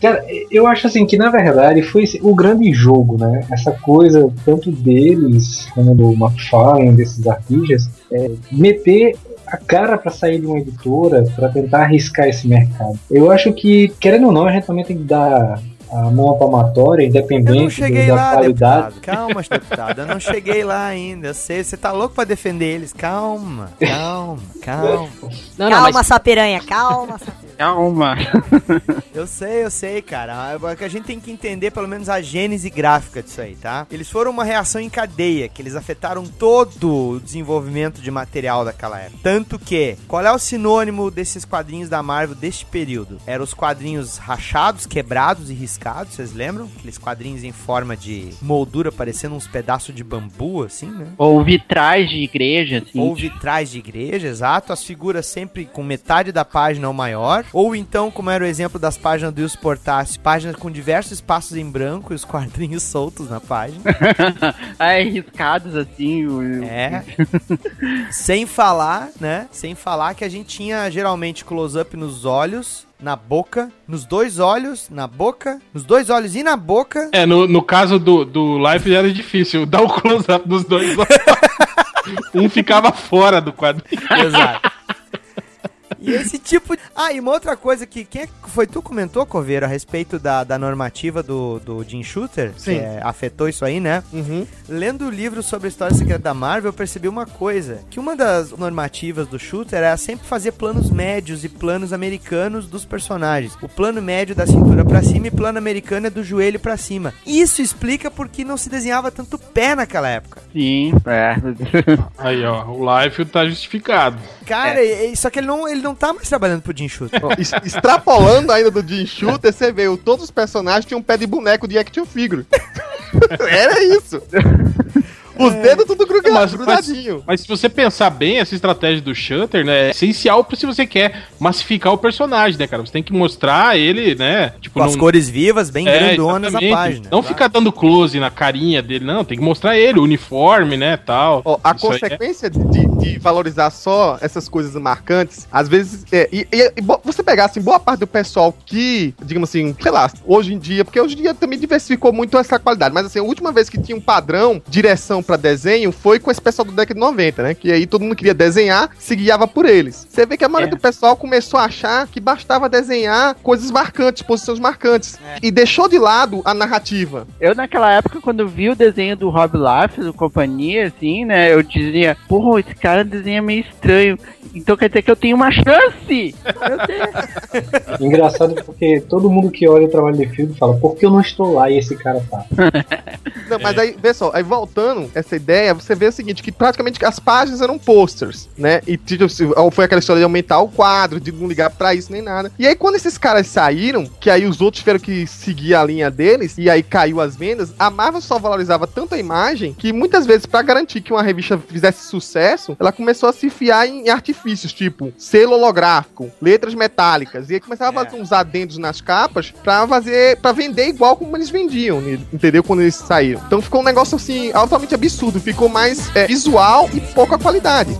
Cara, eu acho assim que na verdade foi o grande jogo, né? Essa coisa, tanto deles como do McFarlane, desses artistas, é, meter a cara pra sair de uma editora pra tentar arriscar esse mercado. Eu acho que, querendo ou não, a gente também tem que dar a mão palmatória, Eu independente não cheguei da lá, qualidade. deputado. Calma, deputado. Eu não cheguei lá ainda. Eu sei, você tá louco pra defender eles. Calma, calma, calma. Não, calma, sua piranha, calma. Sua... Calma. Eu sei, eu sei, cara. É que a gente tem que entender pelo menos a gênese gráfica disso aí, tá? Eles foram uma reação em cadeia, que eles afetaram todo o desenvolvimento de material daquela época. Tanto que, qual é o sinônimo desses quadrinhos da Marvel deste período? Eram os quadrinhos rachados, quebrados e riscados, vocês lembram? Aqueles quadrinhos em forma de moldura, parecendo uns pedaços de bambu, assim, né? Ou vitrais de igreja, assim. Ou vitrais de igreja, exato. As figuras sempre com metade da página ou maior. Ou então, como era o exemplo das páginas do Wilson Portassi, páginas com diversos espaços em branco e os quadrinhos soltos na página. Aí, riscados assim. É. Sem falar, né? Sem falar que a gente tinha geralmente close-up nos olhos, na boca, nos dois olhos, na boca, nos dois olhos e na boca. É, no, no caso do, do Life era difícil dar o close-up dos dois. um ficava fora do quadrinho. Exato. E esse tipo. de- Ah, e uma outra coisa que. Quem é que foi tu que comentou, Coveiro, a respeito da, da normativa do, do Jim Shooter? Sim. Que é, afetou isso aí, né? Uhum. Lendo o livro sobre a história secreta da Marvel, eu percebi uma coisa: que uma das normativas do Shooter era sempre fazer planos médios e planos americanos dos personagens. O plano médio da cintura pra cima e plano americano é do joelho pra cima. Isso explica por que não se desenhava tanto pé naquela época. Sim, é. Aí, ó, o Life tá justificado. Cara, e- só que ele não, ele não tá mais trabalhando pro Jim Shooter. Extrapolando ainda do Jim Shooter, você vê, todos os personagens tinham um pé de boneco de action figure. Era isso. Os dedos tudo gruga- Mas- grudadinho. Mas se você pensar bem, essa estratégia do Shutter, né, é essencial pra se você quer massificar o personagem, né, cara? Você tem que mostrar ele, né? Tipo, Com as cores vivas, bem É, grandonas na página. Não ficar dando close na carinha dele, não. Tem que mostrar ele, o uniforme, né, tal. Ó, a Isso é- consequência de, de- de valorizar só essas coisas marcantes, às vezes, é, e, e- e você pegar assim, boa parte do pessoal que, digamos assim, sei lá, hoje em dia, porque hoje em dia também diversificou muito essa qualidade, mas assim, a última vez que tinha um padrão, direção pra desenho, foi com esse pessoal do década de 90, né? Que aí todo mundo queria desenhar, se guiava por eles. Você vê que a maioria É. do pessoal começou a achar que bastava desenhar coisas marcantes, posições marcantes, e deixou de lado a narrativa. Eu, naquela época, quando vi o desenho do Rob Life, do companhia, assim, né, eu dizia, porra, esse cara desenha meio estranho. Então quer dizer que eu tenho uma chance! Engraçado porque todo mundo que olha o trabalho de filme fala, por que eu não estou lá e esse cara tá? Não, mas aí, vê só, aí voltando essa ideia, você vê o seguinte, que praticamente as páginas eram posters, né? E tipo, foi aquela história de aumentar o quadro, de não ligar pra isso nem nada. E aí quando esses caras saíram, que aí os outros tiveram que seguir a linha deles, e aí caiu as vendas, a Marvel só valorizava tanto a imagem, que muitas vezes, pra garantir que uma revista fizesse sucesso, ela começou a se fiar em artifícios, tipo selo holográfico, letras metálicas, e aí começava a fazer uns adendos nas capas pra fazer, para vender igual como eles vendiam, né? entendeu? Quando eles saíram. Então ficou um negócio assim, altamente absurdo, ficou mais é, visual e pouca qualidade.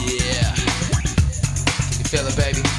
Yeah. Feel it, baby?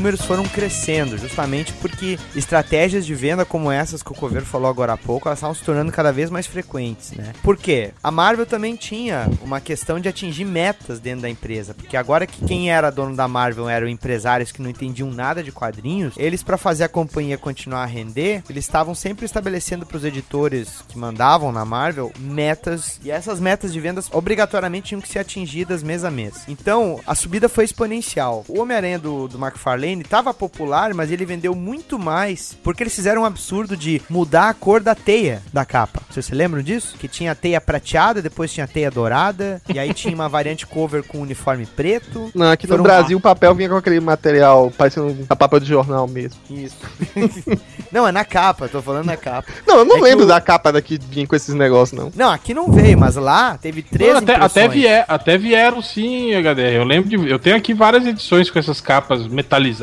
Números foram crescendo, justamente porque estratégias de venda como essas que o Coveiro falou agora há pouco, elas estavam se tornando cada vez mais frequentes, né? Por quê? A Marvel também tinha uma questão de atingir metas dentro da empresa, porque agora que quem era dono da Marvel eram empresários que não entendiam nada de quadrinhos, eles para fazer a companhia continuar a render, eles estavam sempre estabelecendo para os editores que mandavam na Marvel metas, e essas metas de vendas obrigatoriamente tinham que ser atingidas mês a mês. Então, a subida foi exponencial. O Homem-Aranha do, do McFarlane estava popular, mas ele vendeu muito mais porque eles fizeram um absurdo de mudar a cor da teia da capa. Vocês se lembram disso? Que tinha a teia prateada, depois tinha a teia dourada, e aí tinha uma variante cover com uniforme preto. Não, aqui no Brasil o papel vinha com aquele material parecendo a papel de jornal mesmo. Isso. não, é na capa, tô falando na capa. Não, eu não É lembro o- da capa daqui vir com esses negócios, não. Não, aqui não veio, mas lá teve três Não, até, até, vier, até vieram sim, HDR. Eu lembro de. Eu tenho aqui várias edições com essas capas metalizadas.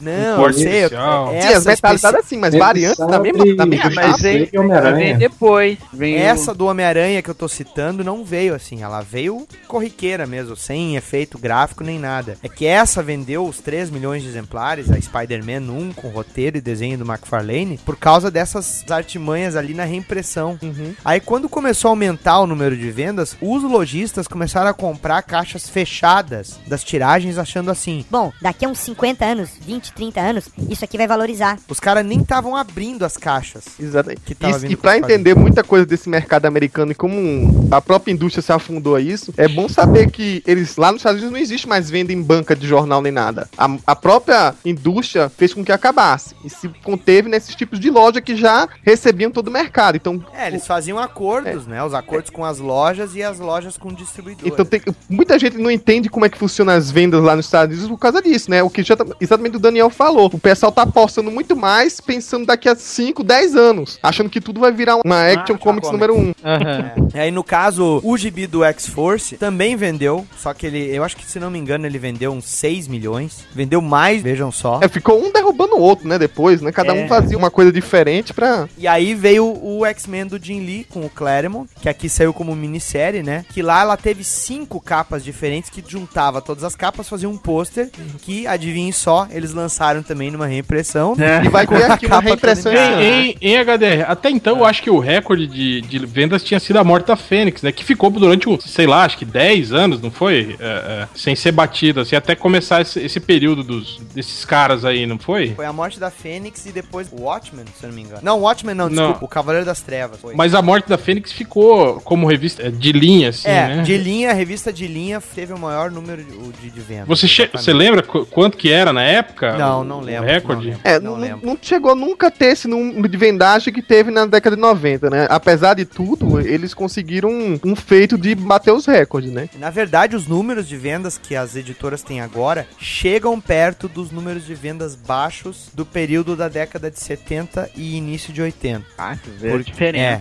Não, com cor eu sei, especial. é- Sim, as Essa metalizadas sim, mas variantes da sabe- mesma, da mesma Mas vem, vem depois. Vem o- Essa do Homem-Aranha que eu tô citando não veio assim, ela veio corriqueira mesmo, sem efeito gráfico nem nada. É que essa vendeu os 3 milhões de exemplares, a Spider-Man 1, com roteiro e desenho do McFarlane, por causa dessas artimanhas ali na reimpressão. Aí quando começou a aumentar o número de vendas, os lojistas começaram a comprar caixas fechadas das tiragens, achando assim. Bom, daqui a uns 50 anos, 20, 30 anos, isso aqui vai valorizar. Os caras nem estavam abrindo as caixas. Exatamente. Que tava E- e os entender muita coisa desse mercado americano e como a própria indústria se afundou a isso, é bom saber que eles lá nos Estados Unidos não existe mais venda em banca de jornal nem nada. A, a própria indústria fez com que acabasse e se conteve nesses tipos de loja que já recebiam todo o mercado. Então, É, eles faziam acordos, né? Os acordos com as lojas e as lojas com distribuidores. então tem- muita gente não entende como é que funciona as vendas lá nos Estados Unidos por causa disso, né? O que já tá- exatamente o Daniel falou. O pessoal tá apostando muito mais pensando daqui a 5, 10 anos, achando que tudo vai virar uma Action Comics número 1. Um. Aham. É, aí no caso, o gibi do X-Force também vendeu, só que ele, eu acho que se não me engano, ele vendeu uns 6 milhões. Vendeu mais, vejam só. É, ficou um derrubando o outro, né? Depois, né? Cada É. um fazia uma coisa diferente pra. E aí veio o X-Men do Jim Lee com o Claremont, que aqui saiu como minissérie, né? Que lá ela teve cinco capas diferentes que juntava todas as capas, fazia um pôster que, adivinhem só, eles lançaram também numa reimpressão. É. E vai ter aqui uma capa reimpressão ano. Em, em HDR, até então eu acho que o recorde de, de vendas tinha sido a morte da Fênix, né? Que ficou durante, um, sei lá, acho que 10 anos, não foi? É, é, sem ser batida, assim, até começar esse, esse período dos, desses caras aí, não foi? Foi a morte da Fênix e depois o Watchmen, se eu não me engano. Não, o Watchmen não, Não. desculpa, o Cavaleiro das Trevas. Foi. Mas a morte da Fênix ficou como revista é, de linha, assim, é, né? de linha, a revista de linha teve o maior número de, de, de vendas. Você, você lembra qu- quanto que era na época? Não, não lembro, recorde? não lembro. É, Não não, lembro. não chegou nunca a ter esse número de vendagem que teve na década de 90, né? Apesar de tudo, eles conseguiram um, um feito de bater os recordes, né? Na verdade, os números de vendas que as editoras têm agora chegam perto dos números de vendas baixos do período da década de 70 e início de 80. Ah, a Porque- diferença. É,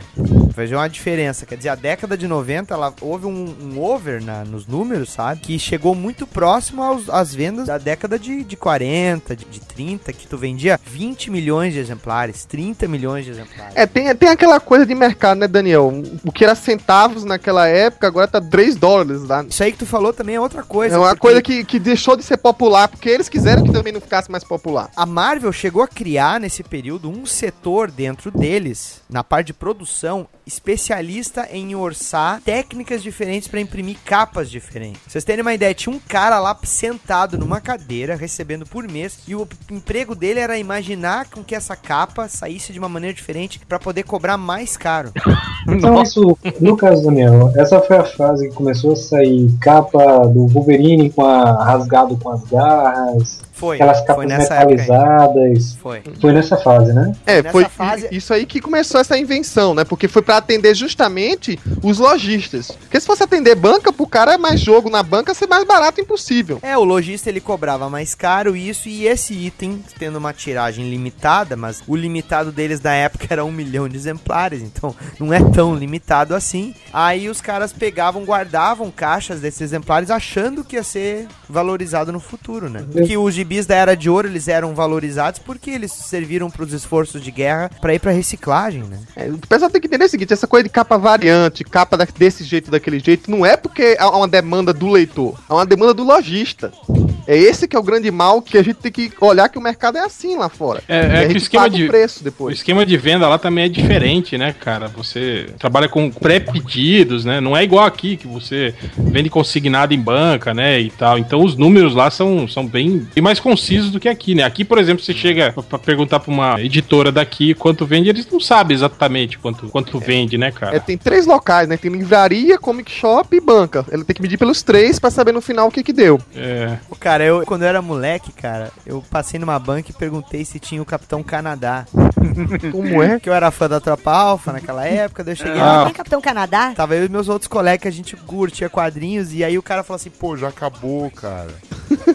vai ver uma diferença. Quer dizer, a década de 90, ela houve um, um over na- nos números, sabe? Que chegou muito próximo aos, às vendas da década de, de 40, de, de 30, que tu vendia 20 milhões de exemplares, 30 milhões de exemplares. É, tem, tem aquela coisa de mercado, né, Daniel? O que era centavos naquela época, agora tá 3 dólares lá. Isso aí que tu falou também é outra coisa. É uma porque coisa que, que deixou de ser popular, porque eles quiseram que também não ficasse mais popular. A Marvel chegou a criar nesse período um setor dentro deles, na parte de produção, especialista em orçar técnicas diferentes para imprimir capas diferentes. Pra vocês terem uma ideia, tinha um cara lá sentado numa cadeira, recebendo por mês, e o emprego dele era imaginar com que essa capa saísse de uma maneira diferente para poder cobrar mais caro. Então, isso, no caso do Daniel, essa foi a fase que começou a sair capa do Wolverine com a, rasgado com as garras, Foi, aquelas foi capas aí. metalizadas. Foi. Foi nessa fase, né? É, Nessa foi fase- isso aí que começou essa invenção, né? Porque foi pra atender justamente os lojistas. Porque se fosse atender banca, pro cara é mais jogo na banca ser mais barato impossível. É, o lojista ele cobrava mais caro isso e esse item, tendo uma tiragem limitada, mas o limitado deles na época era um milhão de exemplares, então não é tão limitado assim. Aí os caras pegavam, guardavam caixas desses exemplares achando que ia ser valorizado no futuro, né? Porque os gibis da Era de Ouro eles eram valorizados porque eles serviram para os esforços de guerra para ir para reciclagem, né? É, o pessoal tem que entender o seguinte: essa coisa de capa variante, capa desse jeito, daquele jeito, não é porque há uma demanda do leitor, é uma demanda do lojista. É esse que é o grande mal que a gente tem que olhar que o mercado é assim lá fora. É, é que o esquema paga de. o preço O depois. esquema de venda lá também é diferente, né, cara? Você trabalha com pré-pedidos, né? Não é igual aqui, que você vende consignado em banca, né? E tal. Então os números lá são, são bem, bem mais concisos do que aqui, né? Aqui, por exemplo, você chega pra- pra perguntar pra uma editora daqui quanto vende, eles não sabem exatamente quanto, quanto vende, né, cara? É, tem três locais, né? Tem livraria, comic shop e banca. Ele tem que medir pelos três pra saber no final o que que deu. É. Ô, Cara, eu quando eu era moleque, cara, eu passei numa banca e perguntei se tinha o Capitão Canadá. Como é? Que eu era fã da Tropa Alpha naquela época, daí eu cheguei Ah. lá, Tem Capitão Canadá? tava eu e meus outros colegas, que a gente curtia quadrinhos, e aí o cara falou assim, pô, já acabou, cara.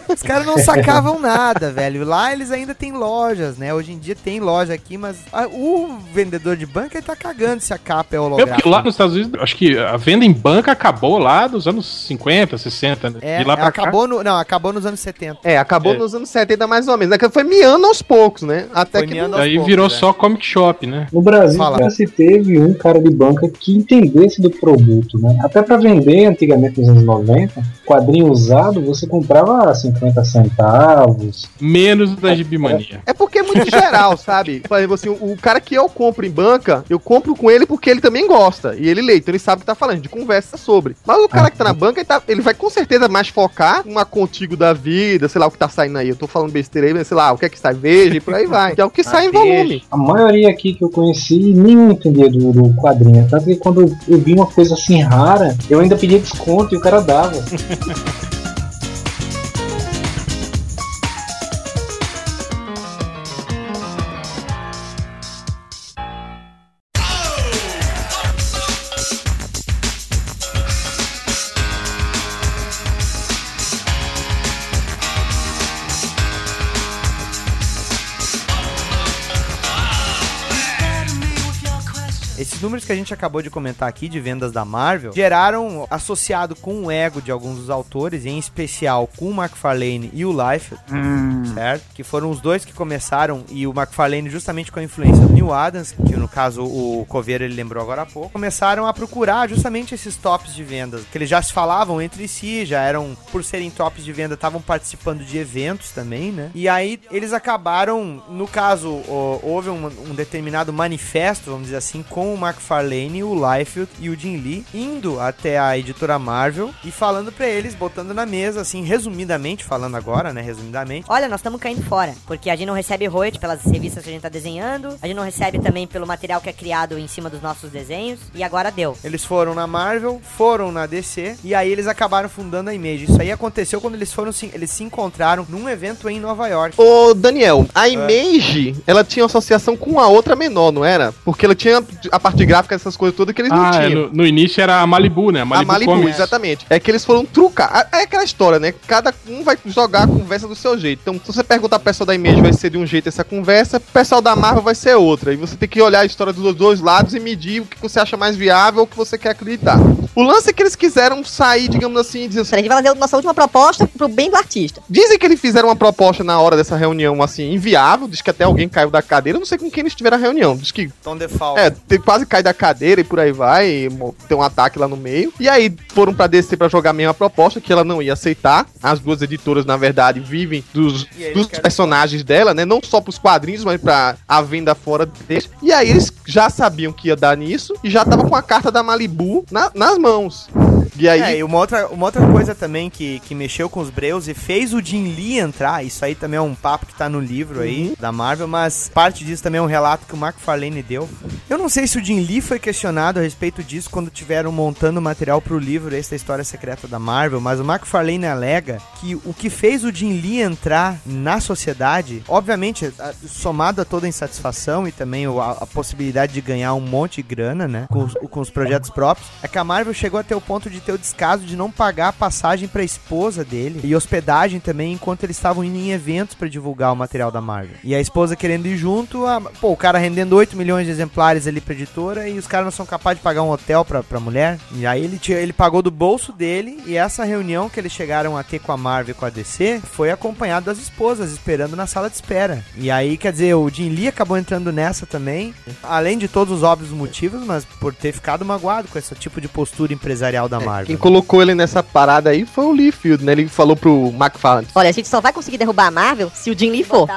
os caras não sacavam nada, velho. Lá eles ainda têm lojas, né? Hoje em dia tem loja aqui, mas a- o vendedor de banca ele tá cagando se a capa é É holográfica. porque lá nos Estados Unidos, acho que a venda em banca acabou lá dos anos 50, 60, né? É, de lá pra cá. acabou no, não, acabou nos anos 70. É, acabou É. nos anos 70 mais ou menos. Né? Foi miando aos poucos, né? Até Foi que. Aí poucos, virou né? só comic shop, né? No Brasil Fala. já se teve um cara de banca que entendesse do produto, né? Até para vender antigamente nos anos 90, quadrinho usado você comprava a 50 centavos. Menos da Gibimania. É porque é muito geral, sabe? Por exemplo, assim, o, o cara que eu compro em banca, eu compro com ele porque ele também gosta. E ele lê, então ele sabe o que tá falando, gente conversa sobre. Mas o cara que tá na banca, ele, tá- ele vai com certeza mais focar uma contigo da vida, sei lá o que tá saindo aí. Eu tô falando besteira aí, mas sei lá, o que é que sai, veja e por aí vai. Que é o que sai em volume. A maioria aqui que eu conheci nenhum entendia do, do quadrinho. Tanto que quando eu vi uma coisa assim rara, eu ainda pedia desconto e o cara dava. que a gente acabou de comentar aqui de vendas da Marvel geraram, associado com o ego de alguns dos autores, em especial com o McFarlane e o Liefeld, certo? Que foram os dois que começaram, e o McFarlane justamente com a influência do Neil Adams, que no caso o Coveiro ele lembrou agora há pouco, começaram a procurar justamente esses tops de vendas, que eles já se falavam entre si, já eram, por serem tops de venda, estavam participando de eventos também, né? E aí eles acabaram, no caso, houve um, um determinado manifesto, vamos dizer assim, com o McFarlane, o Liefeld e o Jim Lee, indo até a editora Marvel e falando pra eles, botando na mesa, assim, resumidamente, falando agora, né, resumidamente, Olha, nós estamos caindo fora, porque a gente não recebe royalties pelas revistas que a gente tá desenhando, a gente não recebe também pelo material que é criado em cima dos nossos desenhos, e agora deu. Eles foram na Marvel, foram na DC e aí eles acabaram fundando a Image. Isso aí aconteceu quando eles foram se, eles se encontraram num evento em Nova York. Ô, Daniel, a Image, ela tinha associação com a outra menor, não era? Porque ela tinha, a partir suporte gráfico, essas coisas todas que eles não Ah, é, tinham. no, no início era a Malibu, né? A A Malibu, Malibu, Comics. exatamente. É que eles foram trucar. É aquela história, né? Cada um vai jogar a conversa do seu jeito. Então, se você perguntar pro pessoal da Image vai ser de um jeito essa conversa, o pessoal da Marvel vai ser outra. E você tem que olhar a história dos dois lados e medir o que você acha mais viável ou o que você quer acreditar. O lance é que eles quiseram sair, digamos assim, e dizer assim. A gente vai fazer a nossa última proposta pro bem do artista. Dizem que eles fizeram uma proposta na hora dessa reunião, assim, inviável. Diz que até alguém caiu da cadeira. Eu não sei com quem eles tiveram a reunião. Diz que Tom DeFalco. é, quase cai da cadeira e por aí vai, e tem um ataque lá no meio. E aí foram pra DC pra jogar a mesma proposta, que ela não ia aceitar. As duas editoras, na verdade, vivem dos, dos personagens dela, né? Não só pros quadrinhos, mas pra a venda fora deles. E aí eles já sabiam que ia dar nisso e já tava com a carta da Malibu na- nas mãos. E aí. É, e uma outra, uma outra coisa também que, que mexeu com os Breus e fez o Jim Lee entrar, isso aí também é um papo que tá no livro aí da Marvel, mas parte disso também é um relato que o McFarlane deu. Eu não sei se o Jim Lee foi questionado a respeito disso quando tiveram montando o material pro livro esse da história secreta da Marvel, mas o McFarlane alega que o que fez o Jim Lee entrar na sociedade, obviamente, a- somado a toda a insatisfação e também o- a, a possibilidade de ganhar um monte de grana, né, com os, com os projetos próprios, é que a Marvel chegou até o ponto de ter o descaso de não pagar a passagem pra esposa dele e hospedagem também enquanto eles estavam indo em eventos pra divulgar o material da Marvel. E a esposa querendo ir junto, a- pô, o cara rendendo 8 milhões de exemplares ali pra editora e os caras não são capazes de pagar um hotel pra, pra mulher. E aí ele, tinha- ele pagou do bolso dele e essa reunião que eles chegaram a ter com a Marvel e com a DC foi acompanhado das esposas esperando na sala de espera. E aí, quer dizer, o Jim Lee acabou entrando nessa também, além de todos os óbvios motivos, mas por ter ficado magoado com esse tipo de postura empresarial da Marvel. Quem colocou ele nessa parada aí foi o Liefeld, né? Ele falou pro McFarlane. Olha, a gente só vai conseguir derrubar a Marvel se o Jim Lee for.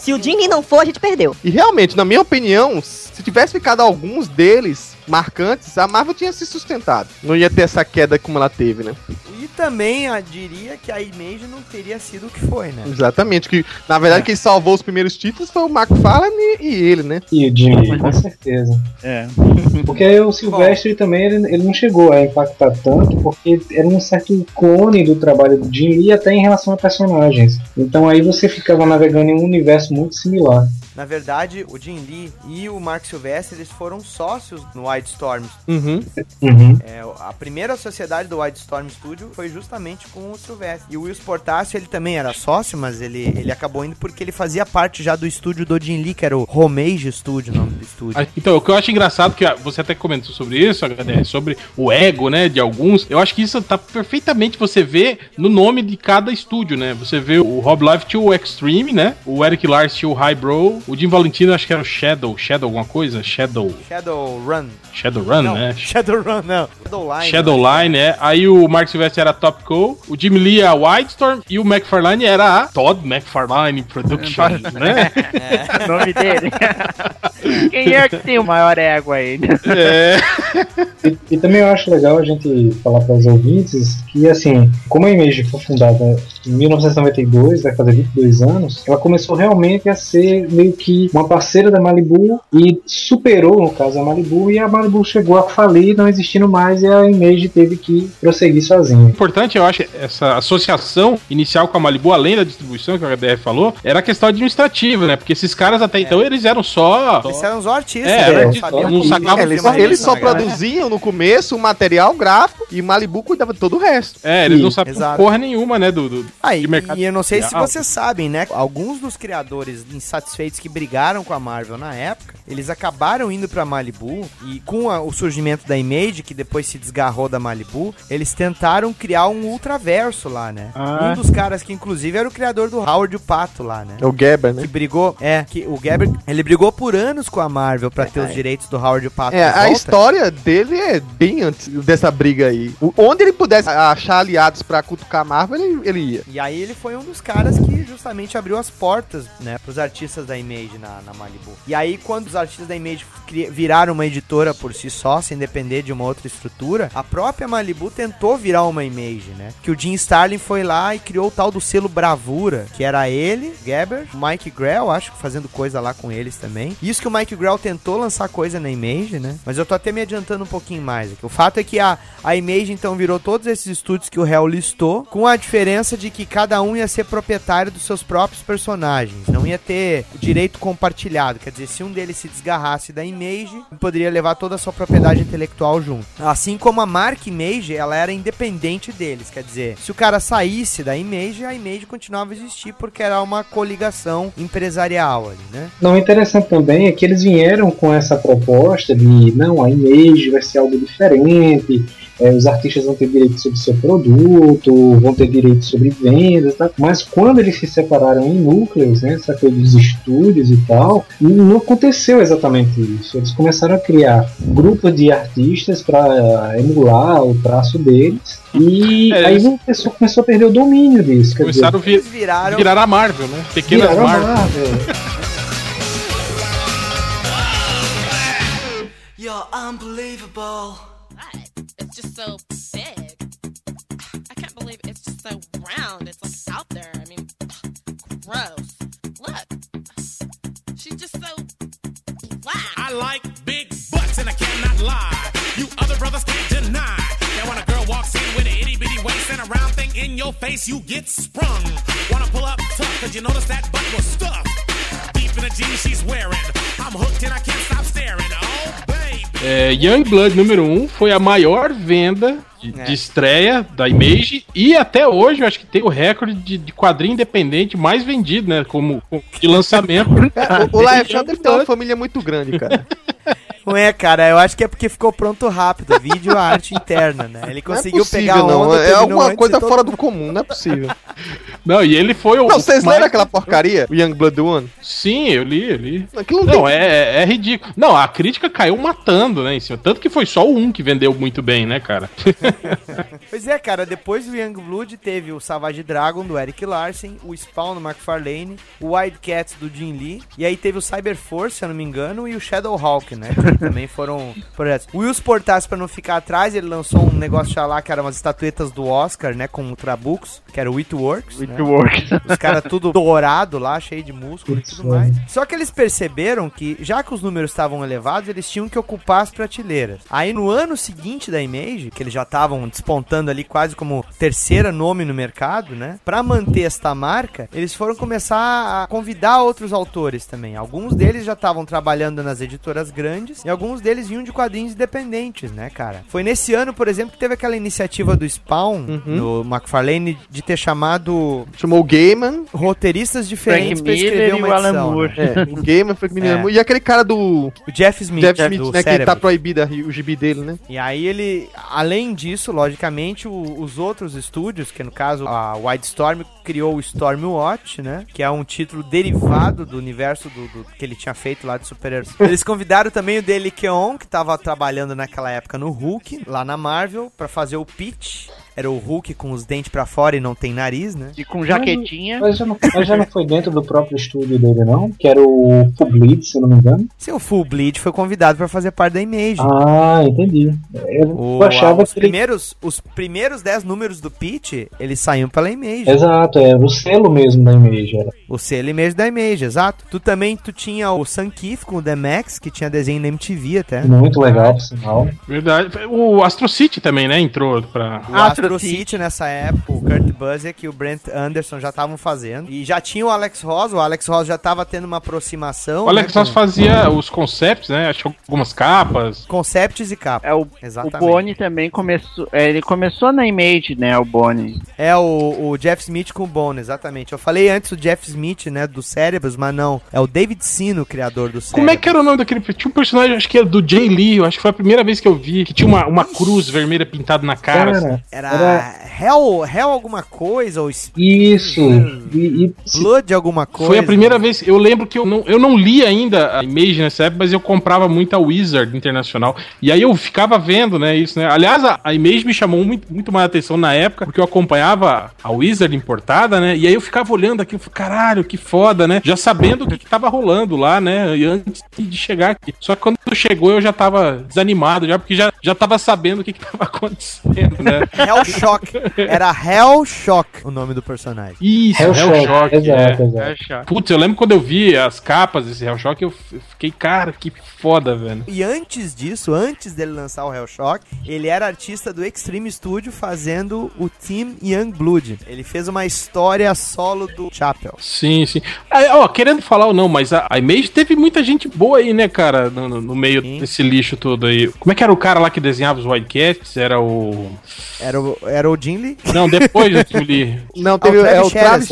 Se o Jim Lee não for, a gente perdeu. E realmente, na minha opinião, se tivesse ficado alguns deles marcantes, a Marvel tinha se sustentado. Não ia ter essa queda como ela teve, né? E também eu diria que a Image não teria sido o que foi, né? Exatamente. Que, na verdade, quem salvou os primeiros títulos foi o McFarlane e, e ele, né? E o Jim Lee, com certeza. É. Porque aí o Silvestre também ele, ele não chegou a impactar tanto, porque era um certo clone do trabalho do Jim Lee até em relação a personagens. Então aí você ficava navegando em um universo muito similar. Na verdade, o Jim Lee e o Mark Silvestre eles foram sócios no Wildstorm. Uhum. Uhum. É, a primeira sociedade do Wildstorm Studio foi justamente com o Silvestre. E o Will Portácio, ele também era sócio, mas ele, ele acabou indo porque ele fazia parte já do estúdio do Jim Lee, que era o Homage Studio, o nome do estúdio. Ah, Então, o que eu acho engraçado, que ah, você até comentou sobre isso, HDR, sobre o ego, né, de alguns, eu acho que isso tá perfeitamente, você vê no nome de cada estúdio, né, você vê o Rob Life tinha o Extreme, né, o Eric Lars tinha o Highbrow, o Jim Valentino acho que era o Shadow, Shadow alguma coisa, Shadow, Shadowrun. Shadowrun, não, né, Shadowrun, não. Shadowline. Shadowline, é. Aí o Mark Silvestre era a Top Co, o Jim Lee era a Wildstorm e o McFarlane era a Todd McFarlane Productions, né? É, o nome dele. Quem é que tem o maior ego aí? É. E, e também eu acho legal a gente falar para os ouvintes que, assim, como a Image foi fundada em 1992, vai fazer 22 anos, ela começou realmente a ser meio que uma parceira da Malibu e superou, no caso, a Malibu e a Malibu chegou a falir, não existindo mais, e a Image teve que prosseguir sozinha. importante, eu acho, essa associação inicial com a Malibu, além da distribuição que o HDR falou, era a questão administrativa, né? Porque esses caras até então eles eram só. Eles eram os artistas, É, né? é, Não sabiam não sacavam Eles, mais eles só produziam no começo o material gráfico e Malibu cuidava de todo o resto. É, eles não sabiam Exato. porra nenhuma, né? Do, do Ah, de e, mercado e eu não sei se vocês sabem, né? Alguns dos criadores insatisfeitos que brigaram com a Marvel na época, eles acabaram indo pra Malibu e com a- o surgimento da Image, que depois se desgarrou da Malibu, eles tentaram criar um ultraverso lá, né? Ah. Um dos caras que inclusive era o criador do Howard o Pato lá, né? É o Geber, né? Que brigou, é, que o Gaber, ele brigou por anos com a Marvel pra ter os direitos do Howard o Pato É, a história dele é bem antes dessa briga aí. O- Onde ele pudesse achar aliados pra cutucar a Marvel, ele, ele ia. E aí ele foi um dos caras que justamente abriu as portas, né, pros artistas da Image na, na Malibu. E aí quando os artistas da Image viraram uma editora por si só, sem depender de uma outra estrutura, a própria Malibu tentou virar uma Image, né? Que o Jim Starlin foi lá e criou o tal do selo Bravura, que era ele, Geber, o Mike Grell, acho que fazendo coisa lá com eles também. Isso que o Mike Grell tentou lançar coisa na Image, né? Mas eu tô até me adiantando um pouquinho mais aqui. O fato é que a, a Image então virou todos esses estúdios que o réu listou, com a diferença de que cada um ia ser proprietário dos seus próprios personagens. Não ia ter o direito compartilhado. Quer dizer, se um deles se desgarrasse da Image, poderia levar toda a sua propriedade intelectual junto. Assim como a marca Image, ela era independente deles. Quer dizer, se o cara saísse da Image, a Image continuava a existir porque era uma coligação empresarial ali, né? Não, interessante também é que eles vieram com essa proposta de não, a Image vai ser algo diferente, é, os artistas vão ter direito sobre seu produto, vão ter direito sobre vendas, tá? mas quando eles se separaram em núcleos, né, essa coisa dos estúdios e tal, não aconteceu exatamente isso. Eles começaram a criar grupos de artistas para emular o traço deles. E É, aí eles- uma pessoa começou a perder o domínio disso. quer Começaram a dizer, vir, viraram... virar a Marvel, né? Pequenas viraram Marvel. Marvel. You're unbelievable. Just so big. I can't believe it's just so round. It's like out there. I mean, gross. Look. She's just so black. I like big butts and I cannot lie. You other brothers can't deny. Now when a girl walks in with an itty bitty waist and a round thing in your face, you get sprung. Wanna pull up tough, cause you notice that butt was stuffed. Deep in the jeans she's wearing. I'm hooked and I can't stop staring. Oh. É, Young Blood número 1 foi a maior venda de, É. de estreia da Image e até hoje eu acho que tem o recorde de, de quadrinho independente mais vendido, né? Como como de lançamento. É, o o Life Shot deve ter uma família muito grande, cara. Não é, cara, eu acho que é porque ficou pronto rápido. Vídeo, a arte interna, né? Ele conseguiu não é possível, pegar a não. onda, É alguma coisa todo fora do comum, não é possível. Não, e ele foi o. Não, vocês mais- leram aquela porcaria? O Young Blood One? Sim, eu li, eu li. Aquilo Não, tem- é, é ridículo. Não, a crítica caiu matando, né, em cima. Tanto que foi só o um que vendeu muito bem, né, cara? Pois é, cara, depois do Young Blood teve o Savage Dragon do Eric Larsen, o Spawn do McFarlane, o Wildcats do Jim Lee, e aí teve o Cyber Force, se eu não me engano, e o Shadow Hawk, né? Também foram projetos. O Wills Portas, pra não ficar atrás, ele lançou um negócio lá que era umas estatuetas do Oscar, né? Com Trabucos, que era o It Works. né? It Works. Os caras tudo dourado lá, cheio de músculo e tudo mais. Só que eles perceberam que, já que os números estavam elevados, eles tinham que ocupar as prateleiras. Aí no ano seguinte da Image, que eles já estavam despontando ali quase como terceira nome no mercado, né? Pra manter esta marca, eles foram começar a convidar outros autores também. Alguns deles já estavam trabalhando nas editoras grandes e alguns deles vinham de quadrinhos independentes, né, cara? Foi nesse ano, por exemplo, que teve aquela iniciativa do Spawn, do McFarlane, de ter chamado Chamou o Gaiman. roteiristas diferentes Frank pra escrever Miller e uma o Alan edição, Moore. né? É, o Gaiman foi que me É. lembrou. E aquele cara do O Jeff Smith, Jeff Smith, do né? Que Cerebro. tá proibido a- o gibi dele, né? E aí ele, além disso, logicamente, o- os outros estúdios, que no caso a Wildstorm criou o Stormwatch, né? Que é um título derivado do universo do, do- que ele tinha feito lá de super-heróis. Eles convidaram também o Dele Keon, que tava trabalhando naquela época no Hulk, lá na Marvel, pra fazer o pitch. Era o Hulk com os dentes pra fora e não tem nariz, né? E com jaquetinha. Mas já, não, mas já não foi dentro do próprio estúdio dele, não? Que era o Full Bleed, se eu não me engano. Seu Full Bleed foi convidado pra fazer parte da Image. Ah, entendi. Eu O- achava os, que ele... primeiros, os primeiros 10 números do pitch, eles saíam pela Image. Exato, é o selo mesmo da Image. Era. O selo Image da Image, exato. Tu também, tu tinha o Sun Keith com o The Max, que tinha desenho na MTV até. Muito legal, por sinal. Verdade. O Astro City também, né? Entrou pra. O Astro City nessa época, o Kurt Busiek e o Brent Anderson já estavam fazendo. E já tinha o Alex Ross, o Alex Ross já tava tendo uma aproximação. O Alex né, Ross com fazia os concepts, né? Acho que algumas capas. Concepts e capas. É o, o Exatamente. Boni também começou. é, ele começou na Image, né? O Boni. É o, o Jeff Smith com o Bone, exatamente. Eu falei antes o Jeff Smith, né, do Cérebros, mas não. É o David Sino, o criador do Cérebros. Como é que era o nome daquele. Tinha um personagem, acho que era do Jay Lee, eu acho que foi a primeira vez que eu vi, que tinha uma, uma cruz vermelha pintada na cara. assim. Cara, Era Hell, Hell alguma coisa, ou Isso. E, e Blood alguma coisa. Foi a primeira vez. Eu lembro que eu não, eu não li ainda a Image nessa época, mas eu comprava muito a Wizard Internacional. E aí eu ficava vendo, né, isso, né? Aliás, a, a Image me chamou muito, muito mais atenção na época, porque eu acompanhava a Wizard importada, né? E aí eu ficava olhando aqui, eu falei, caralho, que foda, né? Já sabendo o que, que tava rolando lá, né? E antes de chegar aqui. Só que quando chegou eu já tava desanimado, já, porque já, já tava sabendo o que, que tava acontecendo, né? Hell Shock. Era Hell Shock o nome do personagem. Isso, Hellshock, Hellshock. exato, é. exato. Putz, eu lembro quando eu vi as capas desse Hellshock, eu f- fiquei, cara, que foda, velho. E antes disso, antes dele lançar o Hellshock, ele era artista do Extreme Studio fazendo o Team Youngblood. Ele fez uma história solo do Chapel. Sim, sim. Aí, ó, querendo falar ou não, mas a, a Image teve muita gente boa aí, né, cara, no, no- no meio desse lixo todo aí. Como é que era o cara lá que desenhava os Wildcats? Era o. Era o, era o Jim Lee? Não, depois do Jim Lee. Não, Ah, teve o é o Travis Travis.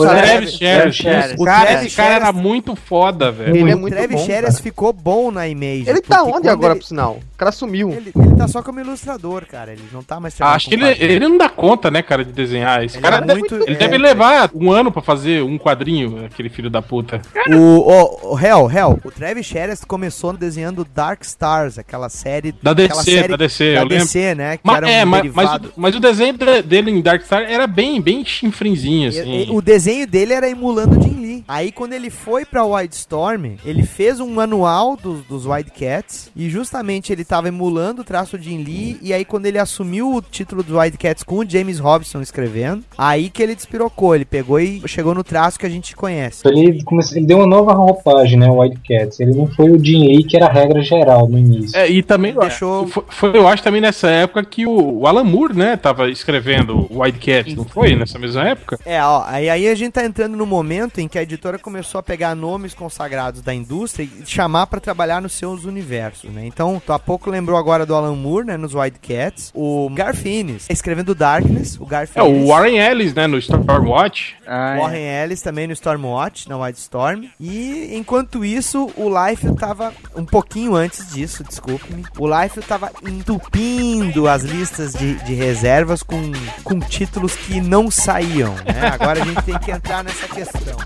O Travis esse cara era muito foda, velho. Ele é o muito Travis cara. ficou bom na Image. Ele tá onde agora, ele- por sinal? O cara sumiu. Ele, ele tá só como ilustrador, cara. Ele não tá mais Ah, Acho que ele, ele não dá conta, né, cara, de desenhar. Esse Ele cara é deve, muito- ele é. deve levar um ano pra fazer um quadrinho, aquele filho da puta. O, o, o Hell, Hell, o Travis Shares começou desenhando Dark Stars, aquela série. Da DC, da DC, da eu lembro. DC, né? Que Mas, era um é, mas, mas, mas o desenho de- dele em Dark Star era bem, bem chinfrinzinho, assim. e- O desenho dele era emulando o Jim Lee. Aí quando ele foi pra Wildstorm, ele fez um manual dos, dos Wildcats e justamente ele tava emulando o traço de Jim Lee e aí quando ele assumiu o título dos Wildcats com o James Robson escrevendo, aí que ele despirocou, ele pegou e chegou no traço que a gente conhece. Ele, começou, ele deu uma nova roupagem, né? O Wildcats. Ele não foi o Jim Lee, que era a regra geral no início. É, e também Deixou- foi, foi, eu acho também nessa época que o, o Alan Moore, né, tava escrevendo o Wildcat, não foi? Nessa mesma época? É, ó, aí, aí a gente tá entrando no momento em que a editora começou a pegar nomes consagrados da indústria e chamar pra trabalhar nos seus universos, né? Então, tu há pouco lembrou agora do Alan Moore, né, nos Wildcats. O Garfinis, escrevendo Darkness, o É, Garfinis. o Warren Ellis, né, no Stormwatch. Ah, é. Warren Ellis também no Stormwatch, na Wildstorm. E enquanto isso, o Life tava um pouquinho antes disso, desculpe-me. O Life tava entupindo as listas de, de reservas com, com títulos que não saíam, né? Agora a gente tem que entrar nessa questão.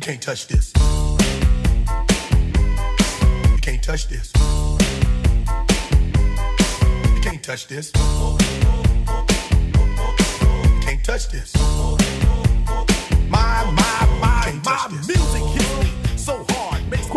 Can't touch this. You can't touch this. Can't touch this. Can't touch this. My, my, my, my music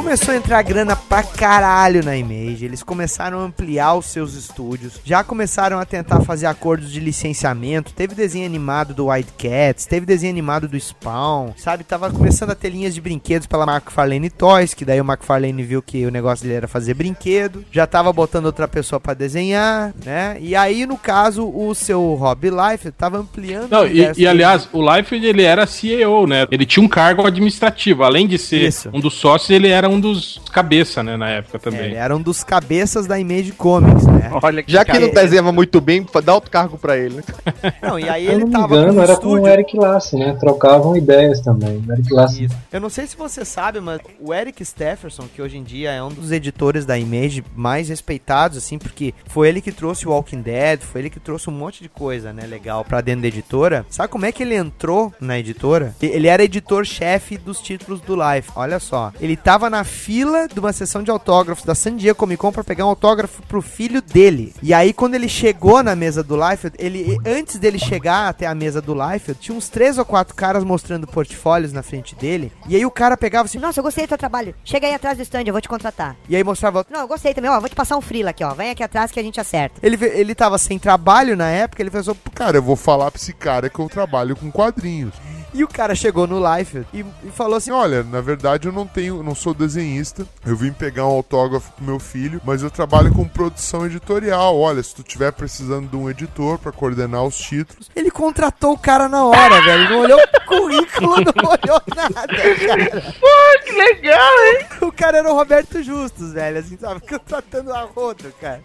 Começou a entrar grana pra caralho na Image, eles começaram a ampliar os seus estúdios, já começaram a tentar fazer acordos de licenciamento, teve desenho animado do Wildcats, teve desenho animado do Spawn, sabe? Tava começando a ter linhas de brinquedos pela McFarlane Toys, que daí o McFarlane viu que o negócio dele era fazer brinquedo, já tava botando outra pessoa pra desenhar, né? E aí, no caso, o seu Hobby Life tava ampliando Não, o e, e, aliás, o Life ele era CEO, né? Ele tinha um cargo administrativo. Além de ser Isso. um dos sócios, ele era um dos cabeça, né, na época É, também. ele era um dos cabeças da Image Comics, né? Olha que Já que não cara- desenhava muito bem, dá outro cargo pra ele. Não, e aí eu ele não me tava engano, um era com o estúdio. Eric Lassi, né? Trocavam ideias também. O Eric Isso. Eu não sei se você sabe, mas o Eric Stefferson, que hoje em dia é um dos editores da Image mais respeitados, assim, porque foi ele que trouxe o Walking Dead, foi ele que trouxe um monte de coisa, né, legal pra dentro da editora. Sabe como é que ele entrou na editora? Ele era editor-chefe dos títulos do Life. Olha só. Ele tava na fila de uma sessão de autógrafos da San Diego Comic Con pra pegar um autógrafo pro filho dele. E aí, quando ele chegou na mesa do Life, ele, antes dele chegar até a mesa do Life, tinha uns três ou quatro caras mostrando portfólios na frente dele. E aí o cara pegava assim, Nossa, eu gostei do teu trabalho. Chega aí atrás do stand, eu vou te contratar. e aí mostrava outro. Não, eu gostei também, ó. Vou te passar um frila aqui, ó. Vem aqui atrás que a gente acerta. Ele, ele tava sem trabalho na época, ele pensou, "Pô, Cara, eu vou falar pra esse cara que eu trabalho com quadrinhos. E o cara chegou no Life e, e falou assim: Olha, na verdade eu não tenho, não sou desenhista. Eu vim pegar um autógrafo pro meu filho, mas eu trabalho com produção editorial. Olha, se tu tiver precisando de um editor pra coordenar os títulos, Ele contratou o cara na hora, velho. Não olhou o currículo, não olhou nada, cara. Pô, que legal, hein? O cara era o Roberto Justus, velho, assim, sabe? Contratando a rodo, cara.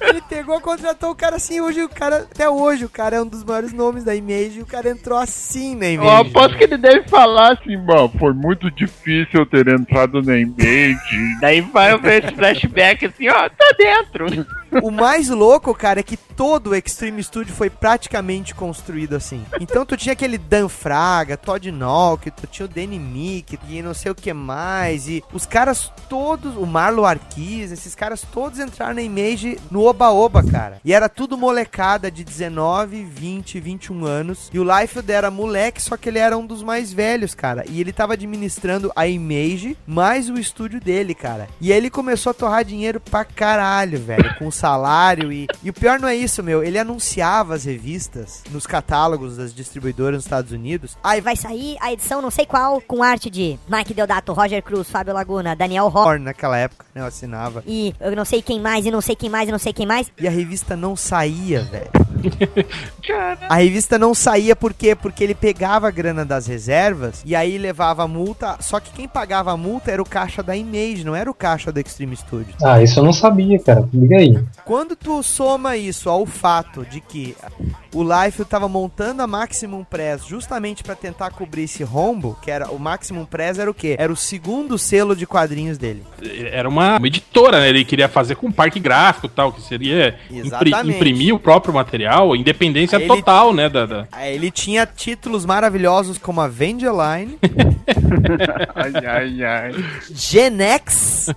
Ele pegou, contratou o cara assim, hoje o cara, até hoje, o cara é um dos maiores nomes da Image e o cara entrou assim na Eu aposto que ele deve falar assim, bom, foi muito difícil eu ter entrado na Image. Daí vai esse flashback assim, ó, tá dentro. O mais louco, cara, é que todo o Extreme Studio foi praticamente construído assim. Então tu tinha aquele Dan Fraga, Todd Nock, tu tinha o Danny Mick e não sei o que mais. E os caras todos, o Marlo Arquiz, esses caras todos entraram na Image no Oba-Oba, cara. E era tudo molecada de 19, 20, 21 anos. E o Liefeld era moleque, só que ele era um dos mais velhos, cara. E ele tava administrando a Image mais o estúdio dele, cara. E aí ele começou a torrar dinheiro pra caralho, velho, com salário e... E o pior não é isso, meu. Ele anunciava as revistas nos catálogos das distribuidoras nos Estados Unidos. Aí vai sair a edição não sei qual, com arte de Mike Deodato, Roger Cruz, Fábio Laguna, Daniel Horn. Naquela época, né? Eu assinava. E eu não sei quem mais, e não sei quem mais, e não sei quem mais. E a revista não saía, velho. A revista não saía por quê? Porque ele pegava a grana das reservas e aí levava a multa. Só que quem pagava a multa era o caixa da Image, não era o caixa do Extreme Studios. Ah, isso eu não sabia, cara. Liga aí. Quando tu soma isso ao fato de que o Life tava montando a Maximum Press justamente pra tentar cobrir esse rombo, que era o Maximum Press era o quê? Era o segundo selo de quadrinhos dele. Era uma, uma editora, né? Ele queria fazer com parque gráfico e tal, que seria impri- imprimir o próprio material, independência Aí ele- total, né? Da, da- Aí Ele tinha títulos maravilhosos como a Vengeline, ai, ai, ai. Genex.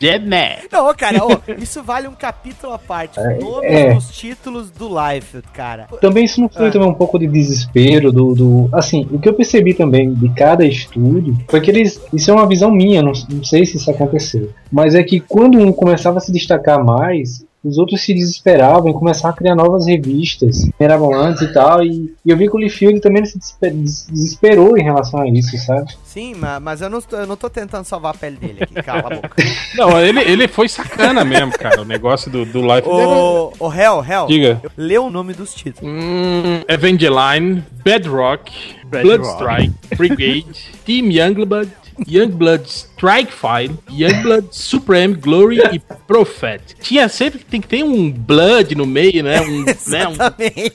Genex. Não, cara, ó, isso vale um capítulo à parte. É, Nomes é. dos títulos do Life, cara. Também isso não foi também um pouco de desespero do, do. Assim, o que eu percebi também de cada estúdio foi que eles. Isso é uma visão minha, não, não sei se isso aconteceu. Mas é que quando um começava a se destacar mais, os outros se desesperavam e começavam a criar novas revistas. Eram antes e tal. E, e eu vi que o Liefeld também se desespe- des- desesperou em relação a isso, sabe? Sim, ma- mas eu não, tô, eu não tô tentando salvar a pele dele aqui, cala a boca. Não, ele, ele foi sacana mesmo, cara. O negócio do, do Life. Ô, ô, Hel, Hel, Diga. lê o nome dos títulos. Hum, Evangeline, Bedrock, Bloodstrike, Brigade, Team Youngblood, Youngblood Strike File, Youngblood Supreme Glory e Prophet. Tinha sempre tem que ter um Blood no meio, né? Um, né? Um- Exatamente.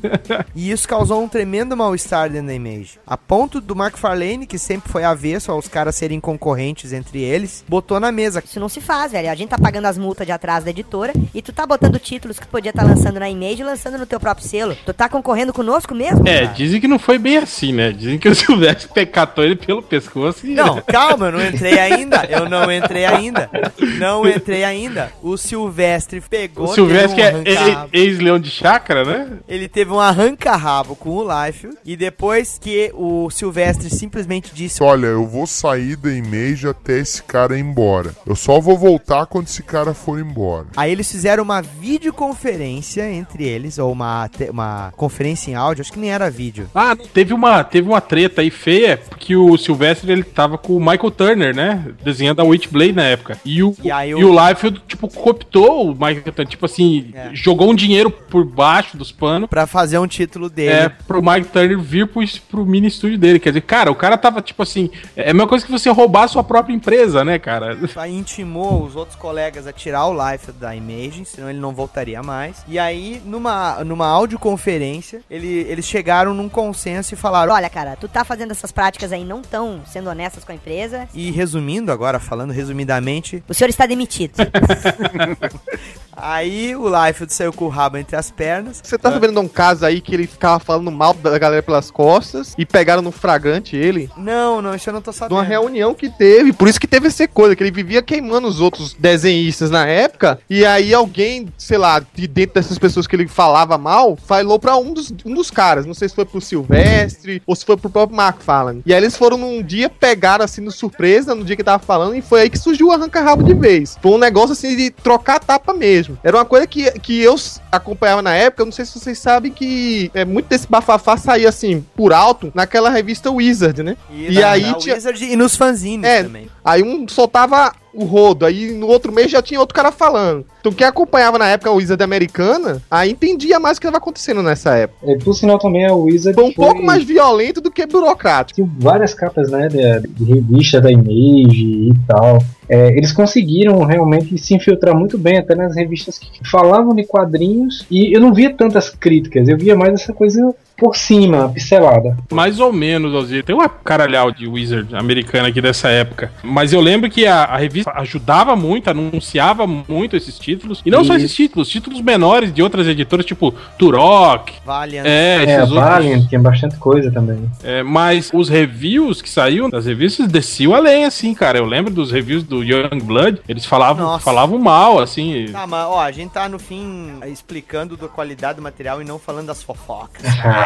e isso causou um tremendo mal-estar dentro da Image. A ponto do McFarlane, que sempre foi avesso aos caras serem concorrentes entre eles, botou na mesa. Isso não se faz, velho. A gente tá pagando as multas de atrás da editora e tu tá botando títulos que podia estar lançando na Image e lançando no teu próprio selo. Tu tá concorrendo conosco mesmo? É, cara? dizem que não foi bem assim, né? Dizem que o Silvestre catou ele pelo pescoço e. Não, calma, eu não entrei ainda. Eu não entrei ainda. Não entrei ainda. O Silvestre pegou. O Silvestre um é ex-leão de chácara, né? Ele teve um arranca-rabo com o Life. E depois que o Silvestre simplesmente disse: Olha, eu vou sair da Image até esse cara ir embora. Eu só vou voltar quando esse cara for embora. Aí eles fizeram uma videoconferência entre eles, ou uma, uma conferência em áudio, acho que nem era vídeo. Ah, teve uma, teve uma treta aí feia, porque o Sylvester ele tava com o Michael Turner, né? Desenhando a Witchblade na época. E o, E aí e o- Liefeld, tipo, cooptou o Michael Turner, tipo assim, É. jogou um dinheiro por baixo dos panos. Pra fazer um título dele. É, pro Mike Turner vir pro, pro mini estúdio dele. Quer dizer, cara, o cara tava, tipo assim, é a mesma coisa que você roubar a sua própria empresa, né, cara? Aí intimou os outros colegas a tirar o Life da Imaging, senão ele não voltaria mais. E aí, numa, numa audioconferência, ele, eles chegaram num consenso e falaram: Olha, cara, tu tá fazendo essas práticas aí não tão sendo honestas com a empresa. E resumindo agora, falando resumidamente, O senhor está demitido. aí o Life saiu com o rabo entre as pernas. Você tá sabendo de um caso aí que ele ficava falando mal da galera pelas costas e pegaram no fragante ele? Não, não, isso eu não tô De sabendo. uma reunião que teve, por isso que teve essa coisa, que ele vivia queimando os outros desenhistas na época, e aí alguém, sei lá, de dentro dessas pessoas que ele falava mal, falou pra um dos, um dos caras, não sei se foi pro Silvestre ou se foi pro próprio McFarlane. E aí eles foram num dia, pegaram assim no surpresa, no dia que tava falando, e foi aí que surgiu o arranca-rabo de vez. Foi um negócio assim de trocar a tapa mesmo. Era uma coisa que, que eu acompanhava na época, eu não sei se vocês sabem que é, muito desse bafafá saía assim, por alto, naquela revista Wizard, né? E, na- na Wizard e nos fanzines É, também. Aí um soltava o rodo, aí no outro mês já tinha outro cara falando. Então quem acompanhava na época a Wizard americana, aí entendia mais o que estava acontecendo nessa época. É, por sinal também a Wizard Foi um pouco mais violento do que burocrático. Tinha várias capas né, de, de revista da Image e tal. É, eles conseguiram realmente se infiltrar muito bem até nas revistas que falavam de quadrinhos e eu não via tantas críticas, eu via mais essa coisa por cima, pincelada. Mais ou menos, Alzir. Tem uma caralhau de Wizard americana aqui dessa época. Mas eu lembro que a, a revista ajudava muito, anunciava muito esses títulos. E não só Isso. esses títulos, títulos menores de outras editoras, tipo Turok. Valiant. É, É, outros. Valiant tinha bastante coisa também. É, mas os reviews que saíam das revistas desciam além, assim, cara. Eu lembro dos reviews do Young Blood, eles falavam, Nossa. falavam mal, assim. Tá, mas ó, a gente tá no fim explicando da qualidade do material e não falando das fofocas.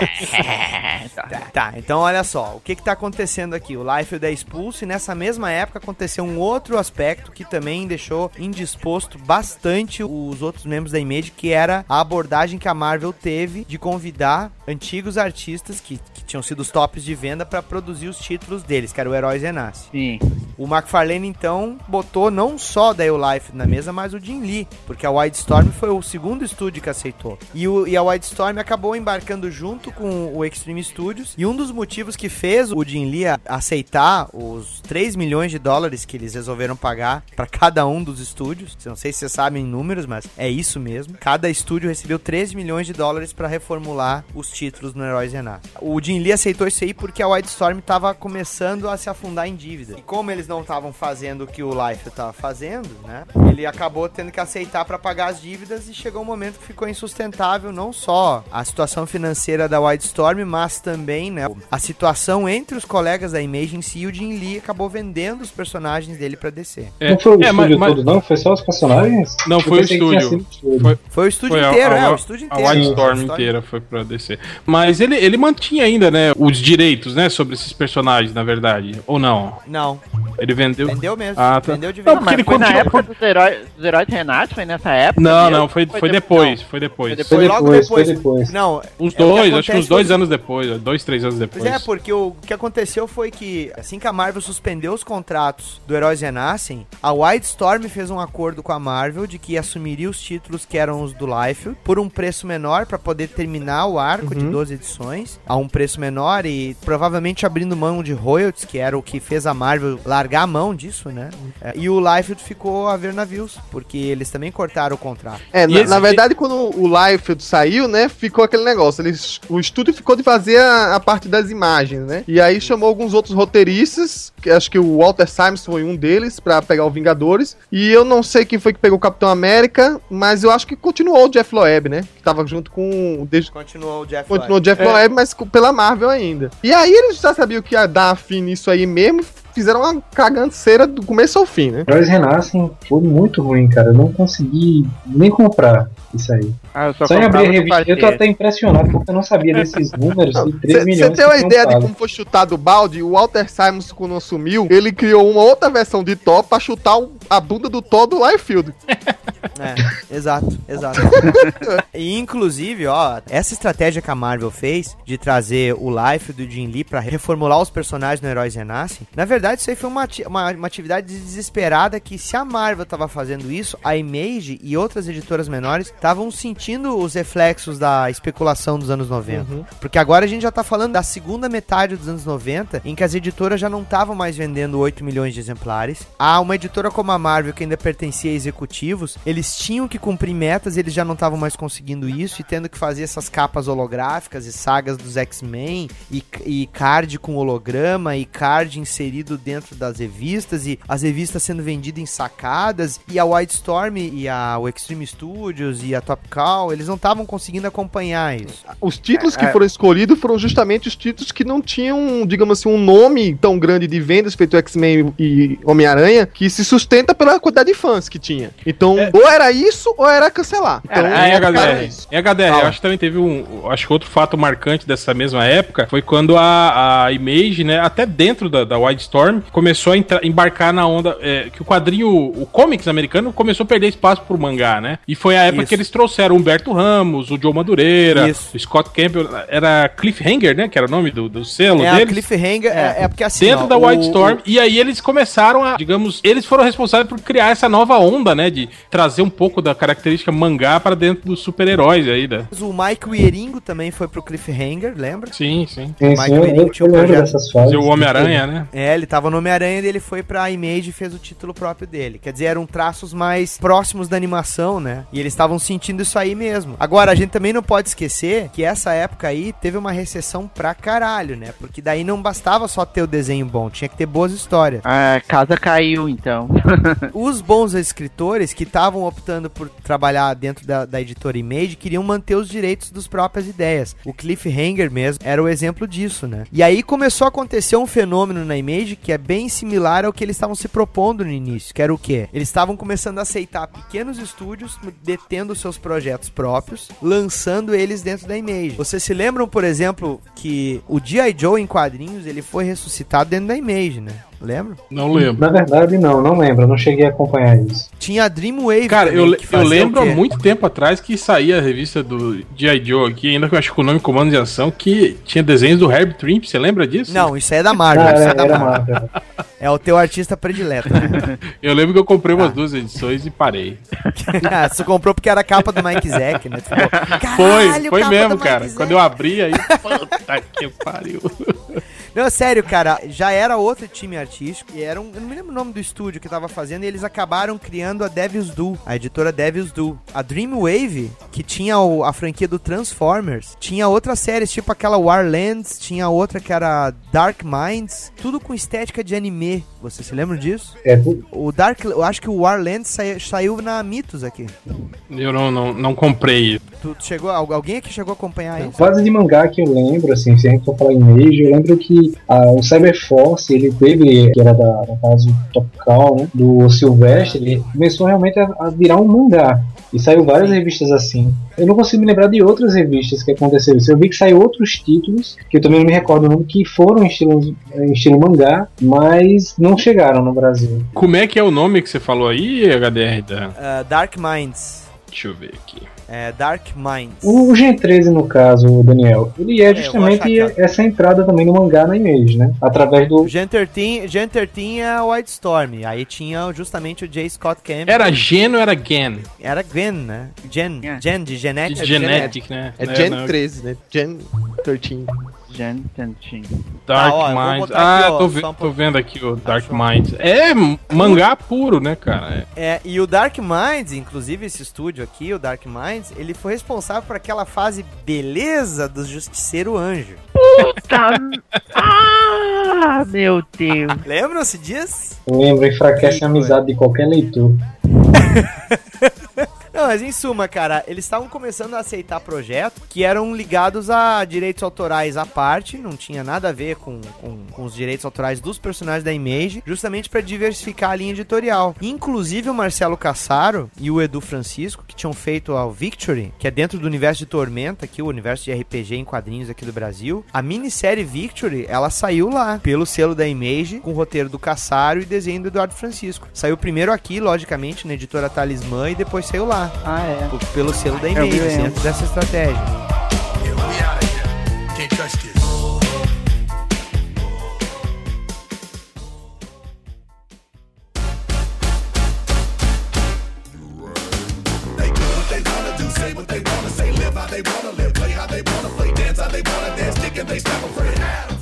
tá, tá, então olha só, o que que tá acontecendo aqui? O Liefeld é expulso e nessa mesma época aconteceu um outro aspecto que também deixou indisposto bastante os outros membros da Image, que era a abordagem que a Marvel teve de convidar antigos artistas que, que tinham sido os tops de venda pra produzir os títulos deles, que era o Heróis Renasce. Sim. O McFarlane, então, botou não só da Life na mesa, mas o Jim Lee, porque a Wildstorm foi o segundo estúdio que aceitou. E, o, e a Wildstorm acabou embarcando junto com o Extreme Studios, e um dos motivos que fez o Jim Lee aceitar os 3 milhões de dólares que eles resolveram pagar para cada um dos estúdios, não sei se vocês sabem números, mas é isso mesmo. Cada estúdio recebeu 3 milhões de dólares para reformular os títulos no Heróis Renasce. O Jim Lee aceitou isso aí porque a Wildstorm estava começando a se afundar em dívida. E como eles não estavam fazendo o que o Life estava fazendo, né? Ele acabou tendo que aceitar para pagar as dívidas e chegou um momento que ficou insustentável não só a situação financeira da Wildstorm, mas também, né, a situação entre os colegas da Image em si, e o Jim Lee acabou vendendo os personagens dele para DC. não foi o estúdio todo, não? Foi só os personagens? Não, foi o estúdio. sido o estúdio. Foi, Foi o estúdio a- inteiro, a, é, o estúdio inteiro. A Wildstorm A inteira foi pra DC. Mas ele, ele mantinha ainda, né, os direitos, né, sobre esses personagens, na verdade. Ou não? Não. Ele vendeu. Vendeu mesmo. Ah, tá. Vendeu de Não, vez. porque ele Foi na continuou- época dos heróis, dos heróis renascem? Foi nessa época? Não, mesmo? não, foi, foi, depois, foi depois. Foi logo depois. Não, Uns é, dois, acho que uns dois foi- anos depois, dois, três anos Pois depois. é, porque o que aconteceu foi que, assim que a Marvel suspendeu os contratos do Heróis Renascem, a Wildstorm fez um acordo com a Marvel de que assumiria os títulos que eram os do Liefeld por um preço menor para poder terminar o arco de Uhum. 12 edições a um preço menor e provavelmente abrindo mão de royalties, que era o que fez a Marvel largar a mão disso, né? É, E o Liefeld ficou a ver navios, porque eles também cortaram o contrato. É, E na, na verdade, quando o Liefeld saiu, né, ficou aquele negócio. Eles, o estúdio ficou de fazer a, a parte das imagens, né? E aí chamou alguns outros roteiristas, que acho que o Walter Simonson foi um deles, pra pegar o Vingadores. E eu não sei quem foi que pegou o Capitão América, mas eu acho que continuou o Jeff Loeb, né? Que tava junto com. Desde, Continuou o Jeff continuou o Loeb. Jeff É. Loeb, mas pela Marvel ainda. E aí eles já sabiam que ia dar fim nisso aí mesmo, fizeram uma caganceira do começo ao fim, né? Heróis Renascem foi muito ruim, cara. Eu não consegui nem comprar isso aí. Ah, eu Só, em abrir a revista, eu tô até impressionado porque eu não sabia desses números e 3 Você milhões. tem uma ideia de como foi chutado o balde? O Walter Simons, quando assumiu, ele criou uma outra versão de Thor pra chutar a bunda do Thor do Liefeld. É, exato, exato. e inclusive, ó, essa estratégia que a Marvel fez de trazer o Life do Jim Lee pra reformular os personagens no Heróis Renascem, na verdade isso aí foi uma, ati- uma, uma atividade desesperada que se a Marvel tava fazendo isso, a Image e outras editoras menores estavam sentindo os reflexos da especulação dos anos 90. Uhum. Porque agora a gente já tá falando da segunda metade dos anos 90, em que as editoras já não estavam mais vendendo 8 milhões de exemplares. Há uma editora como a Marvel, que ainda pertencia a executivos, eles tinham que cumprir metas e eles já não estavam mais conseguindo isso e tendo que fazer essas capas holográficas e sagas dos X-Men e, e card com holograma e card inserido dentro das revistas e as revistas sendo vendidas em sacadas e a Wildstorm e a, o Extreme Studios e a Top Cow, eles não estavam conseguindo acompanhar isso. Os títulos que É. foram escolhidos foram justamente os títulos que não tinham, digamos assim, um nome tão grande de vendas feito X-Men e Homem-Aranha, que se sustenta pela quantidade de fãs que tinha. Então, ou era isso ou era cancelar. Então, É, ficaram HDR. isso. Em HDR, eu acho que também teve um. Acho que outro fato marcante dessa mesma época foi quando a, a Image, né, até dentro da, da Wildstorm, começou a entrar- embarcar na onda. é, que o quadrinho, o comics americano, começou a perder espaço pro mangá, né? E foi a época Isso. que eles trouxeram o Humberto Ramos, o Joe Madureira, Isso. o Scott Campbell. Era Cliffhanger, né? Que era o nome do, do selo É, deles. Cliffhanger é, é porque assim. Dentro ó, da o- Wildstorm, o- e aí eles começaram a, digamos, eles foram responsáveis por criar essa nova onda, né? De trazer um pouco da característica mangá pra dentro dos super-heróis aí, né? O Mike Wieringo também foi pro Cliffhanger, lembra? Sim, sim. Sim, eu, eu lembro dessas fases. Fazer o Homem-Aranha, né? É, ele tava no Homem-Aranha e ele foi pra Image e fez o título próprio dele. Quer dizer, eram traços mais próximos da animação, né? E eles estavam sentindo isso aí mesmo. Agora, a gente também não pode esquecer que essa época aí teve uma recessão pra caralho, né? Porque daí não bastava só ter o desenho bom, tinha que ter boas histórias. A casa caiu, então. Os bons escritores que estavam optando por trabalhar dentro da, da editora Image queriam manter os direitos das próprias ideias. O Cliffhanger mesmo era o exemplo disso, né? E aí começou a acontecer um fenômeno na Image que é bem similar ao que eles estavam se propondo no início, que era o quê? Eles estavam começando a aceitar pequenos estúdios detendo seus projetos próprios, lançando eles dentro da Image. Vocês se lembram, por exemplo, que o G.I. Joe em quadrinhos, ele foi ressuscitado dentro da Image, né? Lembra? Não lembro. Na verdade, não, não lembro. Não cheguei a acompanhar isso. Tinha a Dreamwave. Cara, eu, eu lembro há muito tempo atrás que saía a revista do G.I. Joe aqui, ainda que eu acho que o nome Comando de Ação, que tinha desenhos do Herb Trimp, você lembra disso? Não, isso aí é da Marvel. Ah, isso era- é da era Marvel. Marvel. É o teu artista predileto. né? Eu lembro que eu comprei Ah. umas duas edições e parei. Ah, Você comprou porque era a capa do Mike Zack, né? Ficou, foi, "Caralho, foi mesmo, cara. Quando eu abri aí, puta que pariu. Não, sério, cara, já era outro time artístico e era um, eu não me lembro o nome do estúdio que tava fazendo e eles acabaram criando a Devil's Do, a editora Devil's Do. A Dreamwave, que tinha o- a franquia do Transformers, tinha outras séries, tipo aquela Warlands, tinha outra que era Dark Minds, tudo com estética de anime. Você se lembra disso? É, O Dark, eu acho que o Warlands sai- saiu na Mitos aqui. Eu não, não, não comprei. Tu, chegou, al- alguém aqui chegou a acompanhar isso? Fase de mangá que eu lembro, assim, se a gente for falar em Mage, eu lembro que ah, o Cyberforce, ele teve, que era da, no caso, Topical, né, do Silvestre, ele começou realmente a, a virar um mangá. E saiu várias revistas assim. Eu não consigo me lembrar de outras revistas que aconteceram isso. Eu vi que saiu outros títulos, que eu também não me recordo o nome, que foram em estilo, em estilo mangá, mas não chegaram no Brasil. Como é que é o nome que você falou aí, HDR? Da... Ah, Dark Minds. Deixa eu ver aqui. É, Dark Minds. O Gen 13, no caso, Daniel, ele é vou justamente aqui, essa entrada também no mangá na Image, né? Através do. Gen 13, Gen 13 é o White Storm. Aí tinha justamente o J. Scott Campbell. Era Gen ou era Gen? Era Gwen, né? Gen, Gen de De genética. Genetic, né? É Né, Gen não. 13, né? Gen 13. Gen Tantin. Dark Ah, ó, Minds. Ah, aqui, ó, tô, ve- um tô vendo aqui o Dark Minds. É mangá puro, né, cara? É. É, e o Dark Minds, inclusive esse estúdio aqui, o Dark Minds, ele foi responsável por aquela fase beleza do Justiceiro Anjo. Tá. Ah, meu Deus. Lembram-se disso? Lembro, enfraquece a amizade de qualquer leitor. Não, mas em suma, cara, eles estavam começando a aceitar projetos que eram ligados a direitos autorais à parte, não tinha nada a ver com, com, com os direitos autorais dos personagens da Image, justamente para diversificar a linha editorial. Inclusive o Marcelo Cassaro e o Edu Francisco, que tinham feito a Victory, que é dentro do universo de Tormenta, aqui, o universo de RPG em quadrinhos aqui do Brasil, a minissérie Victory, ela saiu lá, pelo selo da Image, com o roteiro do Cassaro e desenho do Eduardo Francisco. Saiu primeiro aqui, logicamente, na editora Talismã, e depois saiu lá. Ah, é. P- Pelo selo da Eu me Image, lembro. dentro dessa estratégia. They do what they wanna live how they wanna live, play how they wanna play, dance how they wanna dance, kick and they stab a friend.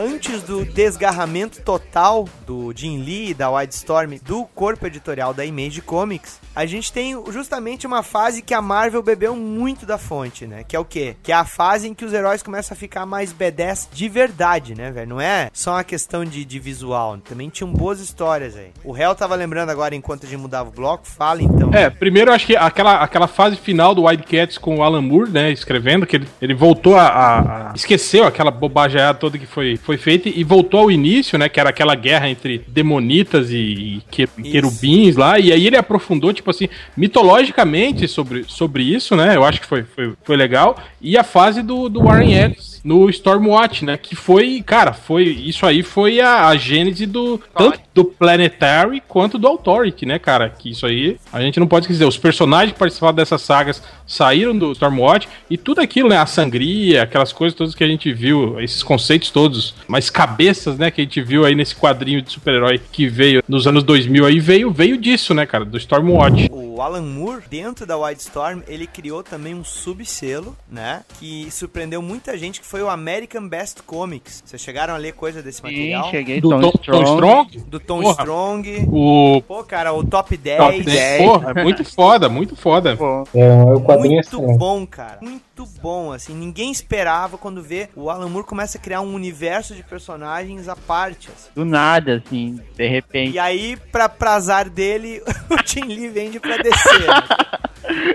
Antes do desgarramento total do Jim Lee e da Wildstorm do corpo editorial da Image Comics, a gente tem justamente uma fase que a Marvel bebeu muito da fonte, né? Que é o quê? Que é a fase em que os heróis começam a ficar mais B10 de verdade, né, velho? Não é só uma questão de, de visual. Também tinham boas histórias aí. O Hell tava lembrando agora, enquanto a gente mudava o bloco. Fala então. É, primeiro eu acho que aquela, aquela fase final do Wildcats com o Alan Moore, né, escrevendo, que ele, ele voltou a, a- a- esqueceu aquela bobagem toda que foi, foi feita e voltou ao início, né, que era aquela guerra entre demonitas e, e que- querubins lá, e aí ele aprofundou, tipo assim, mitologicamente sobre, sobre isso, né, eu acho que foi, foi, foi legal, e a fase do, do Warren Ellis no Stormwatch, né, que foi, cara, foi, isso aí foi a, a gênese do, tanto, do Planetary quanto do Authority, né, cara? Que isso aí a gente não pode esquecer. Os personagens que participavam dessas sagas saíram do Stormwatch e tudo aquilo, né? A sangria, aquelas coisas todas que a gente viu, esses conceitos todos, mais cabeças, né? Que a gente viu aí nesse quadrinho de super-herói que veio nos anos 2000 aí, veio, veio disso, né, cara? Do Stormwatch. O Alan Moore, dentro da Wildstorm, ele criou também um subselo, né? Que surpreendeu muita gente, que foi o American Best Comics. Vocês chegaram a ler coisa desse material? cheguei, Do Tom Tom, Tom Strong. Strong? Do Tom Porra. Strong. O Pô, cara, o Top 10. Top 10. Porra, é muito foda, muito foda. É, o quadrinho é Muito excelente. bom, cara. Muito bom, assim. Ninguém esperava quando vê o Alan Moore começa a criar um universo de personagens à parte, assim. Do nada, assim, de repente. E aí, pra prazar dele, o Tim Lee vende pra descer.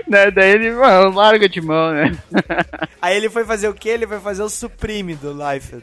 Né, Daí ele, mano, larga de mão, né? Aí ele foi fazer o quê? Ele foi fazer o Supreme do Life.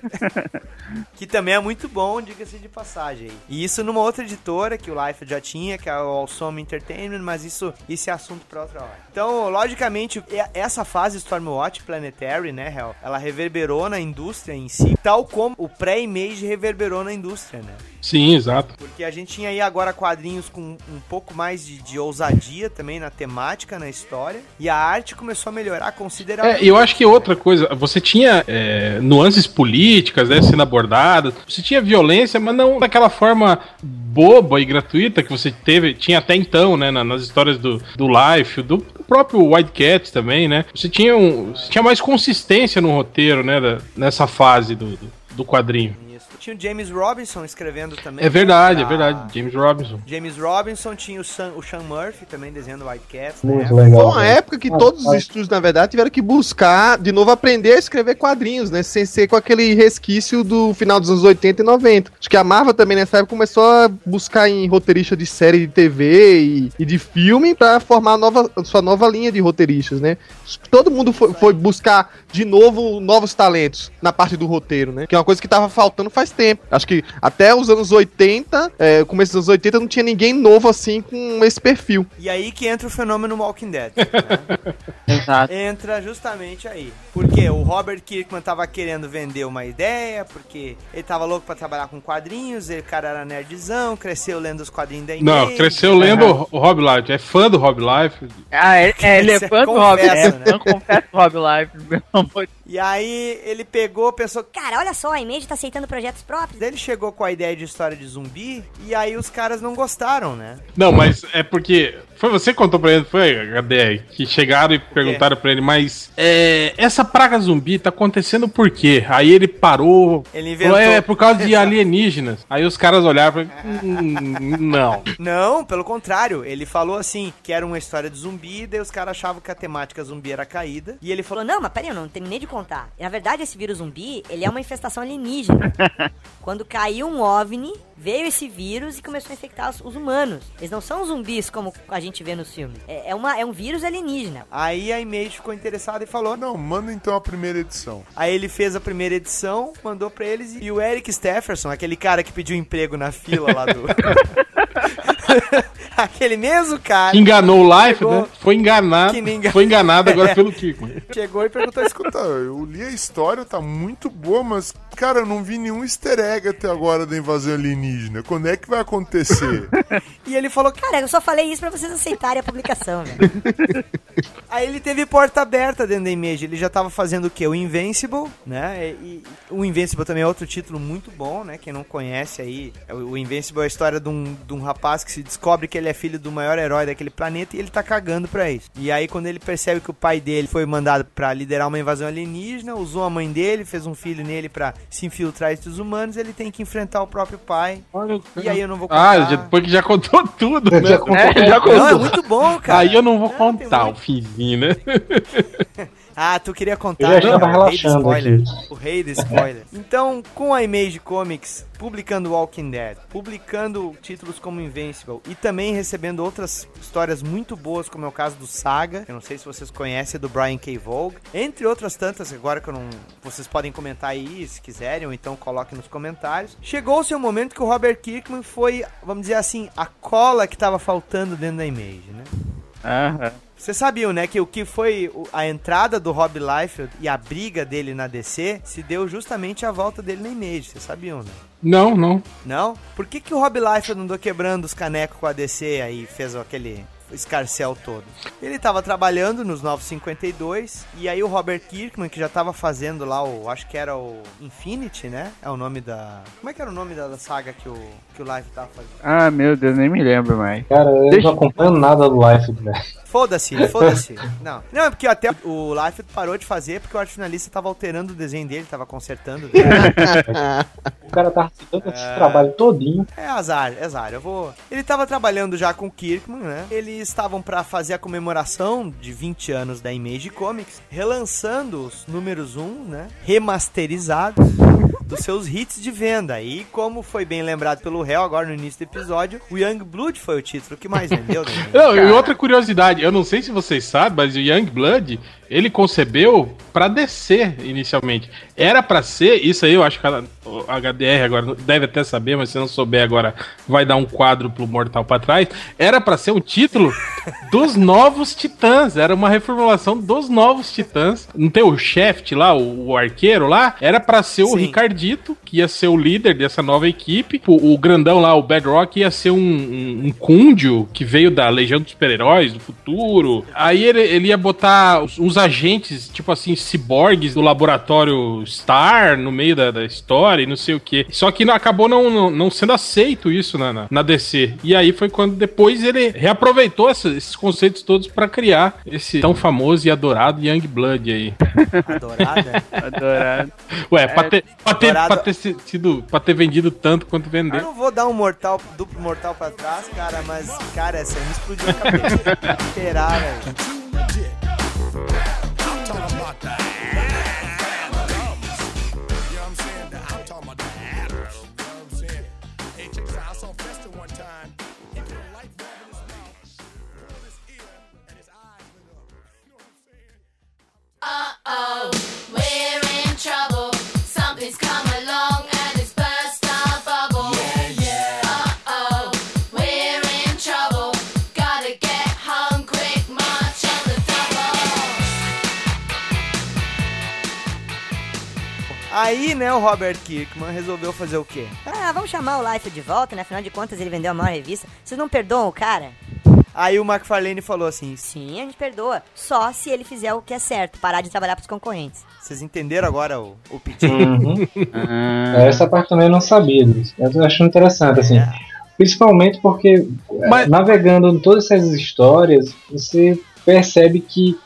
que também é muito bom, diga-se de passagem. E isso numa outra editora que o Life já tinha, que é o Awesome Entertainment, mas isso, isso é assunto pra outra hora. Então, logicamente, essa fase Stormwatch Planetary, né, Hel, ela reverberou na indústria em si, tal como o pré-image reverberou na indústria, né? Sim, exato. Porque a gente tinha aí agora quadrinhos com um pouco mais de, de ousadia também na temática, na história. E a arte começou a melhorar É, consideravelmente. e eu acho que outra coisa, você tinha é, nuances políticas, né, sendo abordadas, você tinha violência, mas não daquela forma boba e gratuita que você teve, tinha até então, né, na- nas histórias do, do Life, do próprio White Cat também, né, você tinha, um, você tinha mais consistência no roteiro, né, da- nessa fase do, do, do quadrinho. Tinha o James Robinson escrevendo também. É verdade, é verdade, James Robinson. James Robinson tinha o, Sam, o Sean Murphy também desenhando White Cats. Muito né? Foi uma época que todos os estúdios, na verdade, tiveram que buscar, de novo, aprender a escrever quadrinhos, né? Sem ser com aquele resquício do final dos anos 80 e 90. Acho que a Marvel também, nessa época, começou a buscar em roteirista de série de TV e, e de filme pra formar a nova, sua nova linha de roteiristas, né? Todo mundo foi, foi buscar, de novo, novos talentos na parte do roteiro, né? Que é uma coisa que tava faltando faz tempo. Acho que até os anos 80, é, começo dos anos 80, não tinha ninguém novo assim com esse perfil. E aí que entra o fenômeno Walking Dead. né? Exato. Entra justamente aí. Porque o Robert Kirkman tava querendo vender uma ideia, porque ele tava louco pra trabalhar com quadrinhos, ele, cara era nerdzão, cresceu lendo os quadrinhos da Não, cresceu lendo o o Rob Life, é fã do Rob Life. Ah, ele, é, ele é fã do Rob, é né? fã, confesso do Rob Life, meu amor. E aí ele pegou, pensou, Cara, olha só, a Image tá aceitando projetos próprios. Daí ele chegou com a ideia de história de zumbi, e aí os caras não gostaram, né? Não, mas é porque. Foi você que contou pra ele, foi, HDR, que chegaram e perguntaram pra ele, mas é, essa praga zumbi tá acontecendo por quê? Aí ele parou. Ele inventou. falou, é por causa de alienígenas. Aí os caras olharam e falaram, "Hum, não. Não, pelo contrário. Ele falou assim, que era uma história de zumbi, daí os caras achavam que a temática zumbi era caída. E ele falou, Falou, não, mas peraí, eu não terminei de contar. Na verdade, esse vírus zumbi, ele é uma infestação alienígena. Quando caiu um OVNI, veio esse vírus e começou a infectar os, os humanos. Eles não são zumbis como a gente vê nos filmes. É, é uma, é um vírus alienígena. Aí a Image ficou interessada e falou, Não, manda então a primeira edição. Aí ele fez a primeira edição, mandou pra eles e o Eric Stefferson, aquele cara que pediu emprego na fila lá do. aquele mesmo cara. Que enganou o Life, chegou- né? Foi enganado. Engan- Foi enganado agora É. pelo Kiko. Chegou e perguntou: Escuta, eu li a história, tá muito boa, mas, cara, eu não vi nenhum easter egg até agora da invasão alienígena. Quando é que vai acontecer? E ele falou: Cara, eu só falei isso pra vocês aceitarem a publicação, velho. Aí ele teve porta aberta dentro da Image. Ele já tava fazendo o quê? O Invincible, né? E, e o Invincible também é outro título muito bom, né? Quem não conhece aí, é o o Invincible é a história de um, de um rapaz que se descobre que ele é filho do maior herói daquele planeta e ele tá cagando pra isso. E aí, quando ele percebe que o pai dele foi mandado pra liderar uma invasão alienígena, usou a mãe dele, fez um filho nele pra se infiltrar entre os humanos, ele tem que enfrentar o próprio pai. E aí eu não vou Ah, contar. já- depois que já contou tudo, né? Já contou É, já tudo. Não, é muito bom, cara. Aí eu não vou contar o finzinho, né? Ah, tu queria Eu contar, já estava né? O rei do relaxando spoiler. aqui. O rei do spoiler. Então, com a Image Comics publicando Walking Dead, publicando títulos como Invincible e também recebendo outras histórias muito boas, como é o caso do Saga, que eu não sei se vocês conhecem, do Brian K. Vogue, entre outras tantas, agora que eu não. Vocês podem comentar aí se quiserem, ou então coloquem nos comentários. Chegou o seu momento que o Robert Kirkman foi, vamos dizer assim, a cola que tava faltando dentro da Image, né? Aham. Vocês sabiam, né, que o que foi a entrada do Rob Liefeld e a briga dele na DC se deu justamente à volta dele na Image, vocês sabiam, né? Não, não. Não? Por que, que o Rob Liefeld andou quebrando os canecos com a DC aí fez aquele escarcel todo? Ele tava trabalhando nos 952 e aí o Robert Kirkman, que já tava fazendo lá o. Acho que era o Infinity, né? É o nome da. Como é que era o nome da, da saga que o, que o Life tava fazendo? Ah, meu Deus, nem me lembro mais. Cara, eu Deixa- não acompanho nada do Life, velho. Foda-se, foda-se. Não. Não, é porque até o Life parou de fazer porque o arte finalista tava alterando o desenho dele, tava consertando. O cara tá dando esse trabalho todinho. É azar, é azar. Eu vou. Ele tava trabalhando já com o Kirkman, né? Eles estavam pra fazer a comemoração de 20 anos da Image Comics, relançando os números 1, né? Remasterizados dos seus hits de venda. E como foi bem lembrado pelo réu agora no início do episódio, o Young Blood foi o título que mais vendeu. né? Não, e outra curiosidade, eu não sei se vocês sabem, mas o Young Blood, ele concebeu pra descer inicialmente. Era pra ser, isso aí eu acho que a, o HDR agora deve até saber, mas se não souber agora vai dar um quadro pro Mortal pra trás. Era pra ser um título dos novos Titãs, era uma reformulação dos novos Titãs. Não tem o Shaft lá, o, o arqueiro lá? Era pra ser o Sim. Ricardito, que ia ser o líder dessa nova equipe. O, o grandão lá, o Bedrock, ia ser um, um, um Cúndio que veio da Legião dos Super-Heróis do futuro. Aí ele, ele ia botar uns, uns agentes, tipo assim, ciborgues do laboratório Star no meio da, da história e não sei o que. Só que não, acabou não, não, não sendo aceito isso na, na, na DC. E aí foi quando depois ele reaproveitou essa- esses conceitos todos pra criar esse tão famoso e adorado Young Blood aí. Adorada? Adorado. Ué, pra, ter, pra, ter, Adorado. pra ter si- sido, pra ter vendido tanto quanto Eu vendeu. não vou dar um mortal, duplo mortal pra trás, cara, mas, cara, essa aí me explodiu a cabeça. Esperar, velho. Talking Aí, né, o Robert Kirkman resolveu fazer o quê? Ah, vamos chamar o Life de volta, né? Afinal de contas, ele vendeu a maior revista. Vocês não perdoam o cara? Aí o McFarlane falou assim: Sim, a gente perdoa. Só se ele fizer o que é certo, parar de trabalhar pros concorrentes. Vocês entenderam agora o, o pedido? Uhum. Ah, É, Essa parte também eu não sabia disso. Eu tô achando interessante, assim. Principalmente porque, é, navegando em todas essas histórias, você percebe que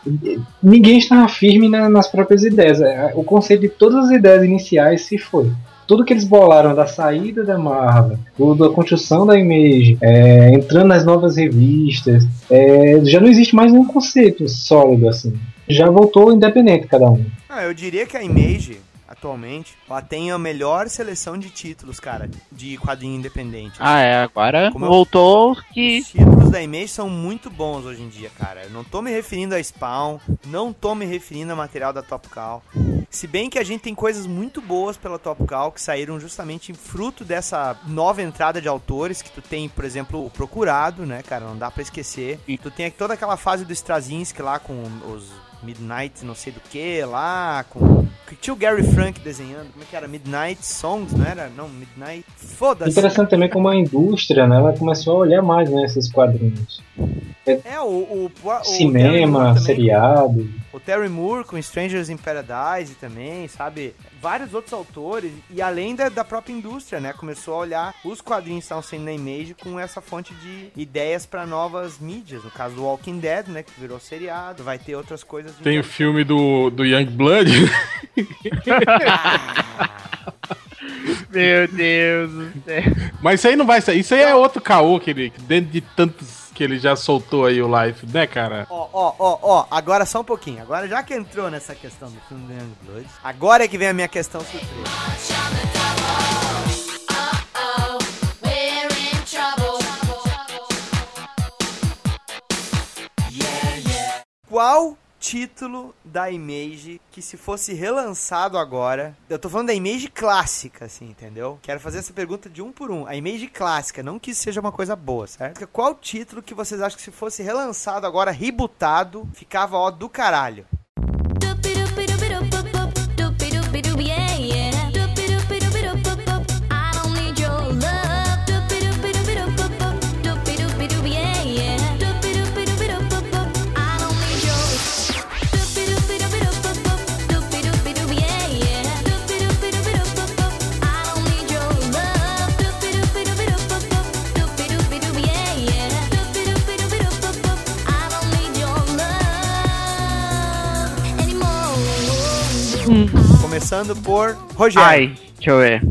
ninguém estava firme na- nas próprias ideias. É, O conceito de todas as ideias iniciais se foi. Tudo que eles bolaram da saída da Marvel, da construção da Image, é, entrando nas novas revistas, é, já não existe mais nenhum conceito sólido assim. Já voltou independente cada um. Ah, eu diria que a Image, atualmente, ela tem a melhor seleção de títulos, cara, de quadrinho independente. Ah, é, agora Como eu- voltou os que. Os títulos da Image são muito bons hoje em dia, cara. Eu não tô me referindo a Spawn, não tô me referindo a material da Top Cow. Se bem que a gente tem coisas muito boas pela Top Cow que saíram justamente fruto dessa nova entrada de autores que tu tem, por exemplo, o Procurado, né, cara? Não dá pra esquecer. Tu tem toda aquela fase do Straczynski lá com os Midnight não sei do que lá, com... que Tinha o Gary Frank desenhando, como é que era? Midnight Songs, não era? Não, Midnight... Foda-se. Interessante também como a indústria, né, ela começou a olhar mais né, esses quadrinhos. É, o... o, o Moore Cinema, também. seriado. O Terry Moore com Strangers in Paradise também, sabe? Vários outros autores, e além da, da própria indústria, né? Começou a olhar os quadrinhos que estavam sendo na Image com essa fonte de ideias para novas mídias. No caso do Walking Dead, né? Que virou seriado, vai ter outras coisas. Tem o filme do, do Young Blood. Meu Deus do céu. Mas isso aí não vai sair. Isso aí é outro caô que ele, dentro de tantos que ele já soltou aí o live, né, cara? Ó, ó, ó, ó, agora só um pouquinho. Agora, já que entrou nessa questão do filme do Young Blood, agora é que vem a minha questão surpresa. Qual título da Image que se fosse relançado agora, eu tô falando da Image clássica, assim, entendeu? Quero fazer essa pergunta de um por um. A Image clássica, não que isso seja uma coisa boa, certo? Qual título que vocês acham que se fosse relançado agora, rebutado, ficava ó do caralho? Começando por Rogério. Ai, deixa eu ver.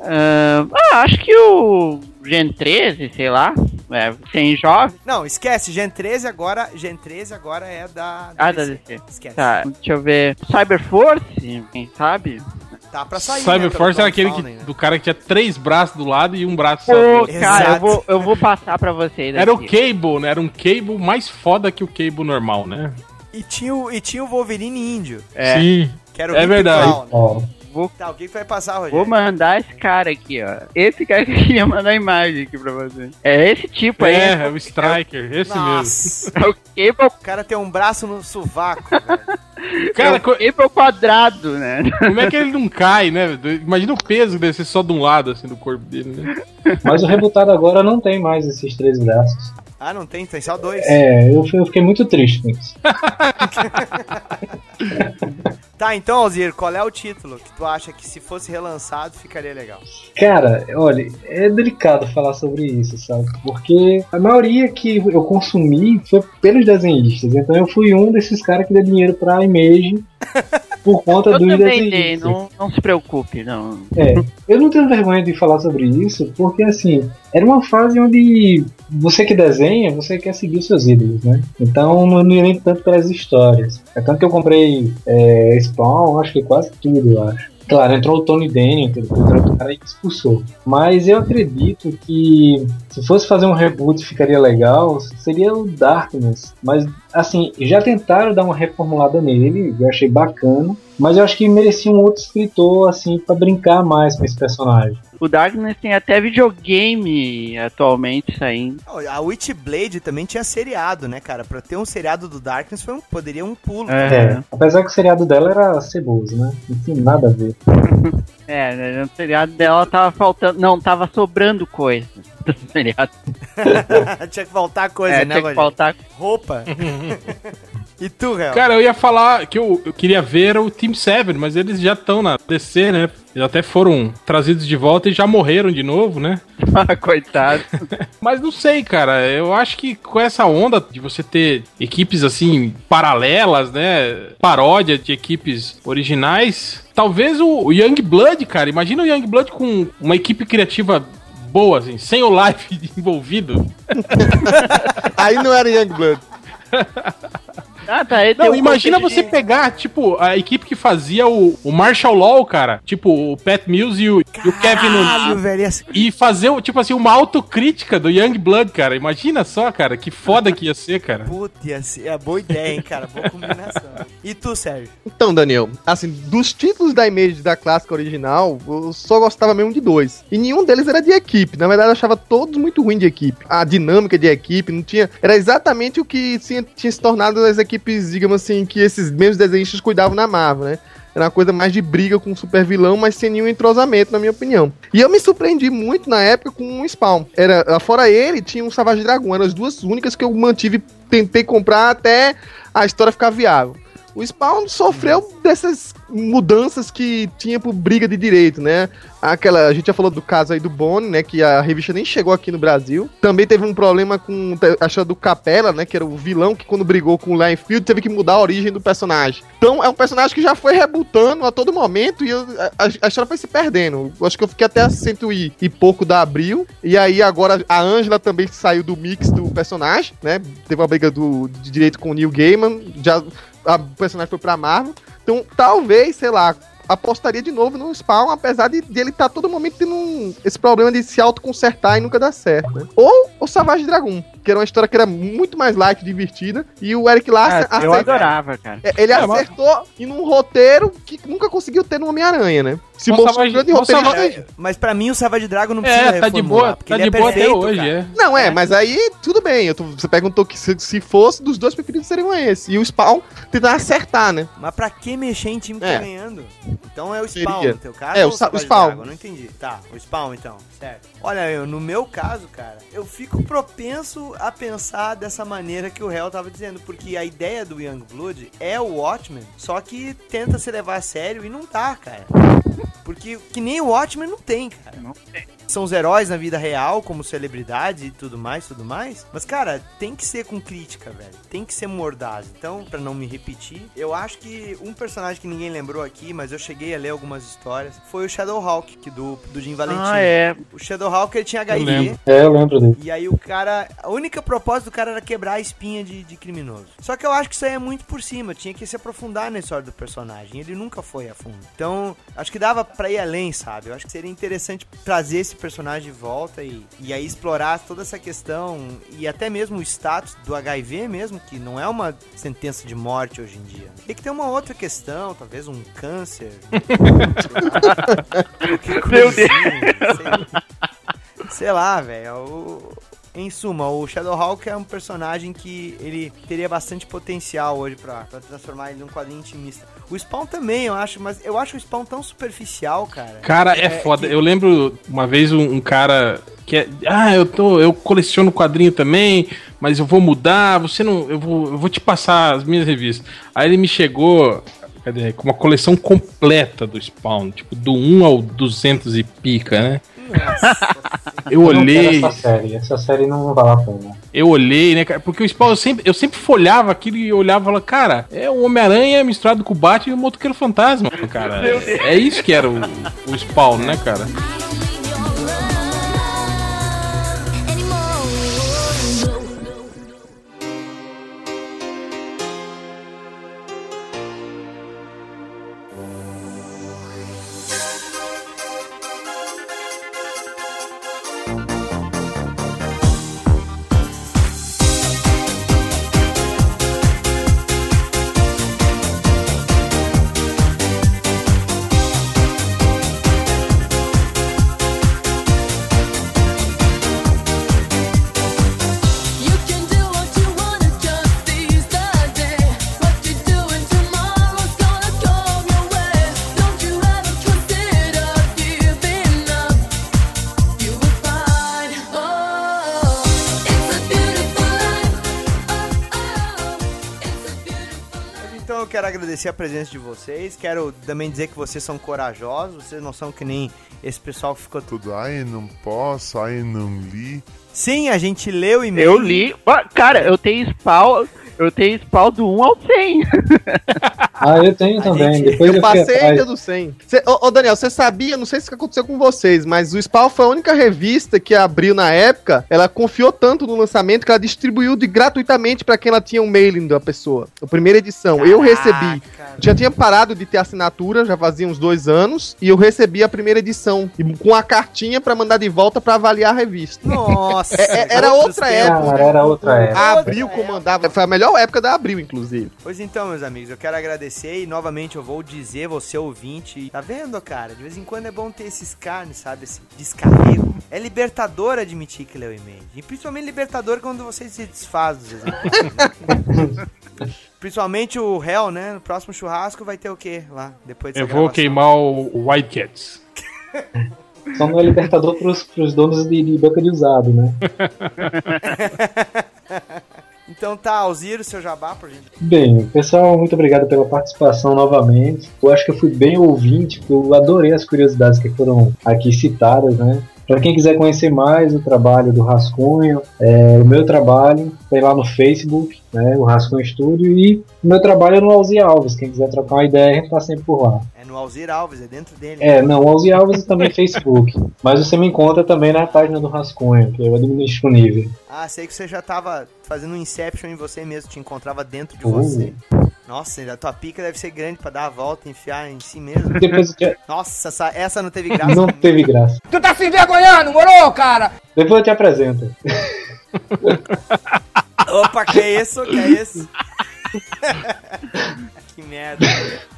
Ah, ah, acho que o Gen 13, sei lá. É, sem jovem. Não, esquece, Gen 13 agora, Gen 13 agora é da, Ah, da DC. DC. Esquece. Tá, deixa eu ver. Cyberforce, quem sabe? Tá pra sair, Cyberforce né, era aquele pelo que- né? do cara que tinha três braços do lado e um braço só. Pô, cara, eu vou, eu vou passar pra vocês. Era o. Cable, né? Era um Cable mais foda que o Cable normal, né? E tinha, o, e tinha o Wolverine índio. É. Sim. Que era o É verdade. Clown. Ó, Vou, Tá, o que vai passar, Rogério? vou mandar esse cara aqui, ó. Esse cara que eu queria mandar a imagem aqui pra vocês. É esse tipo aí. É, é o Striker, esse mesmo. Nossa. É o Cable, O cara tem um braço no sovaco, velho. Cara, é o Cable quadrado, né? como é que ele não cai, né? Imagina o peso ser só de um lado, assim, do corpo dele, né? mas o rebutado agora não tem mais esses três braços. Ah, não tem, tem só dois. É, eu, eu fiquei muito triste com isso. Tá, então, Alzir, qual é o título que tu acha que se fosse relançado ficaria legal? Cara, olha, é delicado falar sobre isso, sabe? Porque a maioria que eu consumi foi pelos desenhistas. Então eu fui um desses caras que deu dinheiro pra Image por conta Eu dos também dei, desenhistas. não, não se preocupe, não. É, eu não tenho vergonha de falar sobre isso, porque assim, era uma fase onde você que desenha, você quer seguir os seus ídolos, né? Então não ia nem tanto pelas histórias. É tanto que eu comprei é, Spawn, acho que quase tudo, eu acho. Claro, entrou o Tony Daniel, entrou outro cara e expulsou. Mas eu acredito que se fosse fazer um reboot ficaria legal, seria o Darkness. Mas assim, já tentaram dar uma reformulada nele, eu achei bacana. Mas eu acho que merecia um outro escritor, assim, pra brincar mais com esse personagem. O Darkness tem até videogame atualmente saindo. A Witchblade também tinha seriado, né, cara? Pra ter um seriado do Darkness foi um, poderia um pulo. É, apesar que o seriado dela era ceboso, né? Não tinha nada a ver. É, né, no seriado dela tava faltando. Não, tava sobrando coisa do seriado. tinha que faltar coisa, É, né, tinha que Rogério? faltar- Roupa. E tu, Real? Cara, eu ia falar que eu, eu queria ver o Team Seven, mas eles já estão na DC, né? Eles até foram trazidos de volta e já morreram de novo, né? Coitado. Mas não sei, cara. Eu acho que com essa onda de você ter equipes assim paralelas, né? Paródia de equipes originais. Talvez o, o Young Blood, cara. Imagina o Young Blood com uma equipe criativa boa, assim, sem o live envolvido. Aí não era Youngblood. Ah, tá. Aí Não, tem um imagina você de- pegar, tipo, a equipe que fazia o, o Marshall Law, cara. Tipo, o Pat Mills e o, e o Kevin Caralho, O'Neill. velho. E fazer, tipo assim, uma autocrítica do Young Blood, cara. Imagina só, cara, que foda que ia ser, cara. Puta, ia ser- é boa ideia, hein, cara? Boa combinação. E tu, Sérgio? Então, Daniel, assim, dos títulos da Image da clássica original, eu só gostava mesmo de dois. E nenhum deles era de equipe. Na verdade, eu achava todos muito ruins de equipe. A dinâmica de equipe não tinha. Era exatamente o que tinha, tinha se tornado as equipes, digamos assim, que esses mesmos desenhistas cuidavam na Marvel, né? Era uma coisa mais de briga com o super vilão, mas sem nenhum entrosamento, na minha opinião. E eu me surpreendi muito na época com o Spawn. Era, fora ele, tinha um Savage Dragon. Eram as duas únicas que eu mantive, tentei comprar até a história ficar viável. O Spawn sofreu dessas mudanças que tinha por briga de direito, né? Aquela, a gente já falou do caso aí do Bone, né? Que a revista nem chegou aqui no Brasil. Também teve um problema com a história do Capela, né? Que era o vilão que quando brigou com o Linefield teve que mudar a origem do personagem. Então é um personagem que já foi rebutando a todo momento e eu- a, a história foi se perdendo. Eu acho que eu fiquei até a cento e, e pouco da Abril. E aí agora a Angela também saiu do mix do personagem, né? Teve uma briga do, de direito com o Neil Gaiman. Já a- personagem foi pra Marvel. Então, talvez, sei lá, apostaria de novo no Spawn, apesar de, de ele estar todo momento tendo um- esse problema de se autoconsertar e nunca dar certo, né? Ou o Savage Dragon, que era uma história que era muito mais light, divertida, e o Eric Larson Ah, eu adorava, cara. É, Ele É, mas- acertou em um roteiro que nunca conseguiu ter no Homem-Aranha, né? Se Nossa, mostrou um mas- grande roteiro. mas-. Mas pra mim o Savage Dragon não precisa É, tá de boa, tá ele de é boa até perfeito, hoje, cara. é. Não, é, mas aí tudo bem. Eu tô- você perguntou que se, se fosse, dos dois preferidos seriam esse. E o Spawn tentar acertar, né? Mas pra que mexer em time que É. tá ganhando? Então é o Spawn Seria. no teu caso É, ou o Sa- o Savage Spawn. Dragon? Não entendi. Tá, o Spawn então, certo. Olha, eu, no meu caso, cara, eu fico propenso a pensar dessa maneira que o Hell tava dizendo, porque a ideia do Youngblood é o Watchmen, só que tenta se levar a sério e não dá, cara. Porque que nem o Watchmen não tem, cara. são os heróis na vida real, como celebridades e tudo mais, tudo mais. Mas, cara, tem que ser com crítica, velho. Tem que ser mordaz. Então, pra não me repetir, eu acho que um personagem que ninguém lembrou aqui, mas eu cheguei a ler algumas histórias, foi o Shadowhawk, que do, do Jim Valentim. Ah, é. O Shadowhawk, ele tinha HIV. lembro. É, eu lembro dele. E aí o cara. A única propósito do cara era quebrar a espinha de, de criminoso. Só que eu acho que isso aí é muito por cima. Tinha que se aprofundar na história do personagem. Ele nunca foi a fundo. Então, acho que dava pra ir além, sabe? Eu acho que seria interessante trazer esse personagem de volta e, e aí explorar toda essa questão e até mesmo o status do HIV mesmo, que não é uma sentença de morte hoje em dia. Tem que ter uma outra questão, talvez um câncer. Meu Deus. Sei, sei lá, velho. o- Em suma, o Shadowhawk é um personagem que ele teria bastante potencial hoje pra, pra transformar ele num quadrinho intimista. O Spawn também, eu acho, mas eu acho o Spawn tão superficial, cara. Cara, é, foda. Eu lembro uma vez um, um cara que é. Ah, eu tô. Eu coleciono quadrinho também, mas eu vou mudar, você não. Eu vou, eu vou te passar as minhas revistas. Aí ele me chegou. Cadê? Com uma coleção completa do Spawn, tipo, do 1 ao 200 e pica, né? Eu olhei. Essa série, essa série não vale a pena. Eu olhei, né, cara? Porque o Spawn, eu sempre, eu sempre folhava aquilo e olhava e falava, cara, é o Homem-Aranha misturado com o Batman e o Motoqueiro Fantasma, cara. É, é isso que era o, o Spawn, né, cara? Agradecer a presença de vocês. Quero também dizer que vocês são corajosos. Vocês não são que nem esse pessoal que ficou tudo. Ai, não posso, ai, não li. Sim, a gente leu o e-mail. Eu li. Cara, eu tenho spawn. Eu tenho spawn do 1 ao 100. Ah, eu tenho também. Depois eu eu passei ainda do 100. Cê, ô, ô, Daniel, você sabia, não sei se aconteceu com vocês, mas o Spawn foi a única revista que abriu na época. Ela confiou tanto no lançamento que ela distribuiu de, gratuitamente pra quem ela tinha um mailing da pessoa. A primeira edição. Eu recebi. Já tinha parado de ter assinatura, já fazia uns dois anos, e eu recebi a primeira edição. Com a cartinha pra mandar de volta pra avaliar a revista. Nossa! É- é- era outra época. Cara, era outra época. A Abril comandava. Foi a melhor época da Abril, inclusive. Pois então, meus amigos, eu quero agradecer e novamente eu vou dizer, você ouvinte, tá vendo, cara? De vez em quando é bom ter esses carnes, sabe? Esse descarrego. É libertador admitir que leu e-mail. E principalmente libertador quando você se desfaz dos exemplos. Principalmente o réu, né? No próximo churrasco vai ter o quê lá? Depois Eu vou gravação? queimar o o White Cats. Só não é libertador pros, pros donos de, de banca de usado, né? Então tá, Alziro, seu jabá, por gente. Bem, pessoal, muito obrigado pela participação novamente. Eu acho que eu fui bem ouvinte, eu adorei as curiosidades que foram aqui citadas, né? Para quem quiser conhecer mais o trabalho do Rascunho, é, o meu trabalho, tem lá no Facebook, né, o Rascunho Studio, e o meu trabalho é no Alzi Alves. Quem quiser trocar uma ideia, a gente tá sempre por lá. É no Alzir Alves, é dentro dele. É, não, o Alzi Alves e também Facebook. Mas você me encontra também na página do Rascunho, que é disponível. Ah, sei que você já tava fazendo um Inception em você mesmo, te encontrava dentro de Uh. você. Nossa, a tua pica deve ser grande pra dar a volta e enfiar em si mesmo. Te- Nossa, essa, essa não teve graça. Não teve graça. Tu tá se envergonhando, moro, cara? Depois eu te apresento. Opa, que é isso? Que é isso? que merda.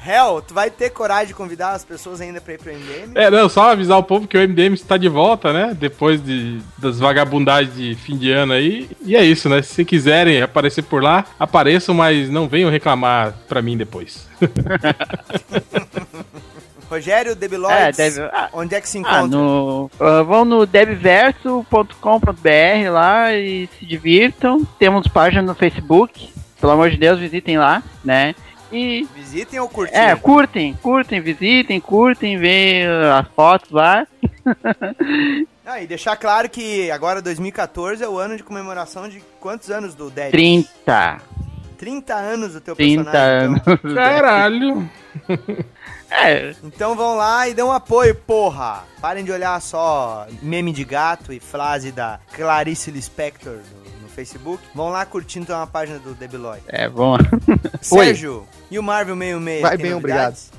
Hell, tu vai ter coragem de convidar as pessoas ainda pra ir pro MDM? É, não, só avisar o povo que o MDM está de volta, né? Depois de, das vagabundagens de fim de ano aí. E é isso, né? Se quiserem aparecer por lá, apareçam, mas não venham reclamar pra mim depois. Rogério Debiloides, É, deve- ah, onde é que se Ah, encontra? no, ah, vão no debverso.com.br lá e se divirtam. Temos página no Facebook. Pelo amor de Deus, visitem lá, né? E Visitem ou curtem? é, curtem, curtem, visitem, curtem, vejam as fotos lá. Ah, e deixar claro que agora 2014 é o ano de comemoração de quantos anos do Dead? 30. 30 anos do teu 30 personagem. anos. Então. Caralho. É. Então vão lá e dão apoio, porra. Parem de olhar só meme de gato e frase da Clarice Lispector no Facebook. Vão lá curtindo uma página do Debiloid. É, bom. Sérgio, e o Marvel 66? Vai bem, novidades?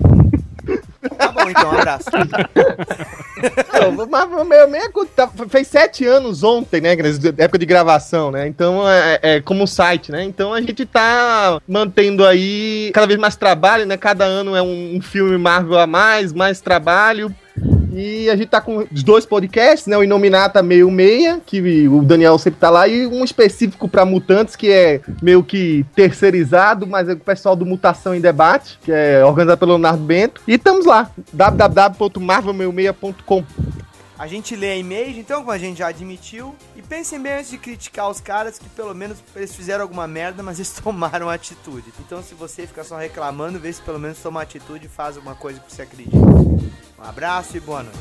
Tá bom, então, um abraço. Mas o meu meio tá- fez sete anos ontem, né? Época de gravação, né? Então é, é como site, né? Então a gente tá mantendo aí cada vez mais trabalho, né? Cada ano é um, um filme Marvel a mais, mais trabalho. E a gente tá com os dois podcasts, né? O Inominata meio meia, que o Daniel sempre tá lá, e um específico pra mutantes, que é meio que terceirizado, mas é o pessoal do Mutação em Debate, que é organizado pelo Leonardo Bento. E estamos lá, www.marvelmeio6.com. A gente lê image, então, como a gente já admitiu. E pensem bem antes de criticar os caras que pelo menos eles fizeram alguma merda, mas eles tomaram atitude. Então, se você ficar só reclamando, vê se pelo menos toma atitude e faz alguma coisa que você acredita. Um abraço e boa noite.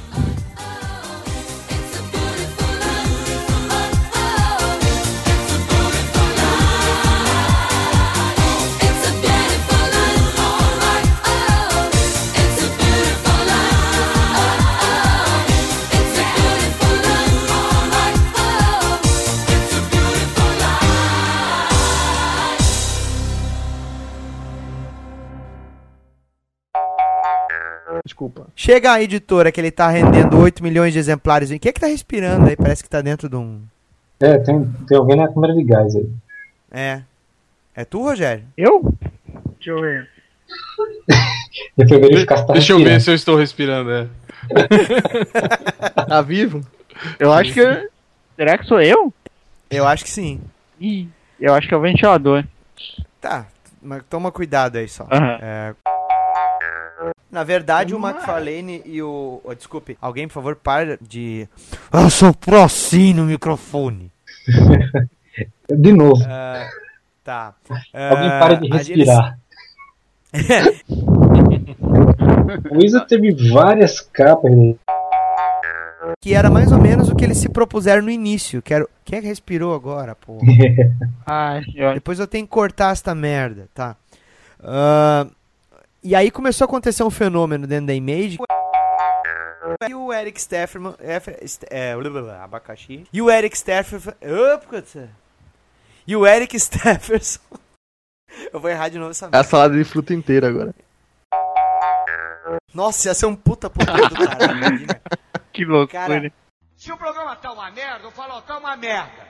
Desculpa. Chega a editora que ele tá rendendo 8 milhões de exemplares. O que é que tá respirando aí? Parece que tá dentro de um. É, tem, tem alguém na câmera de gás aí. É. É tu, Rogério? Eu? Deixa eu ver. Eu fui verificar se tá Deixa eu ver respirando. se eu estou respirando, é. Tá vivo? Eu acho que. Será que sou eu? Eu acho que sim. Ih, eu acho que é o ventilador. Tá, mas toma cuidado aí só. Aham. É, Na verdade, o McFarlane e o. oh, desculpe, alguém, por favor, para de. Eu sou assim no microfone. De novo. Ah, tá. Alguém Ah, para de respirar. O Isa teve várias capas. né? Que era mais ou menos o que eles se propuseram no início. Que era... Quem é que respirou agora? Ai, eu... Depois eu tenho que cortar esta merda, tá? Ah, e aí começou a acontecer um fenômeno dentro da Image. E o Eric Stefferman. Eff- St- É, blá, blá, blá, abacaxi. E o Eric Stefferman. E o Eric Stefferson. Eu vou errar de novo essa É a salada de fruta inteira agora. Nossa, ia ser um puta poder do caralho. Que loucura. Cara, Se o programa tá uma merda, o falou tá uma merda.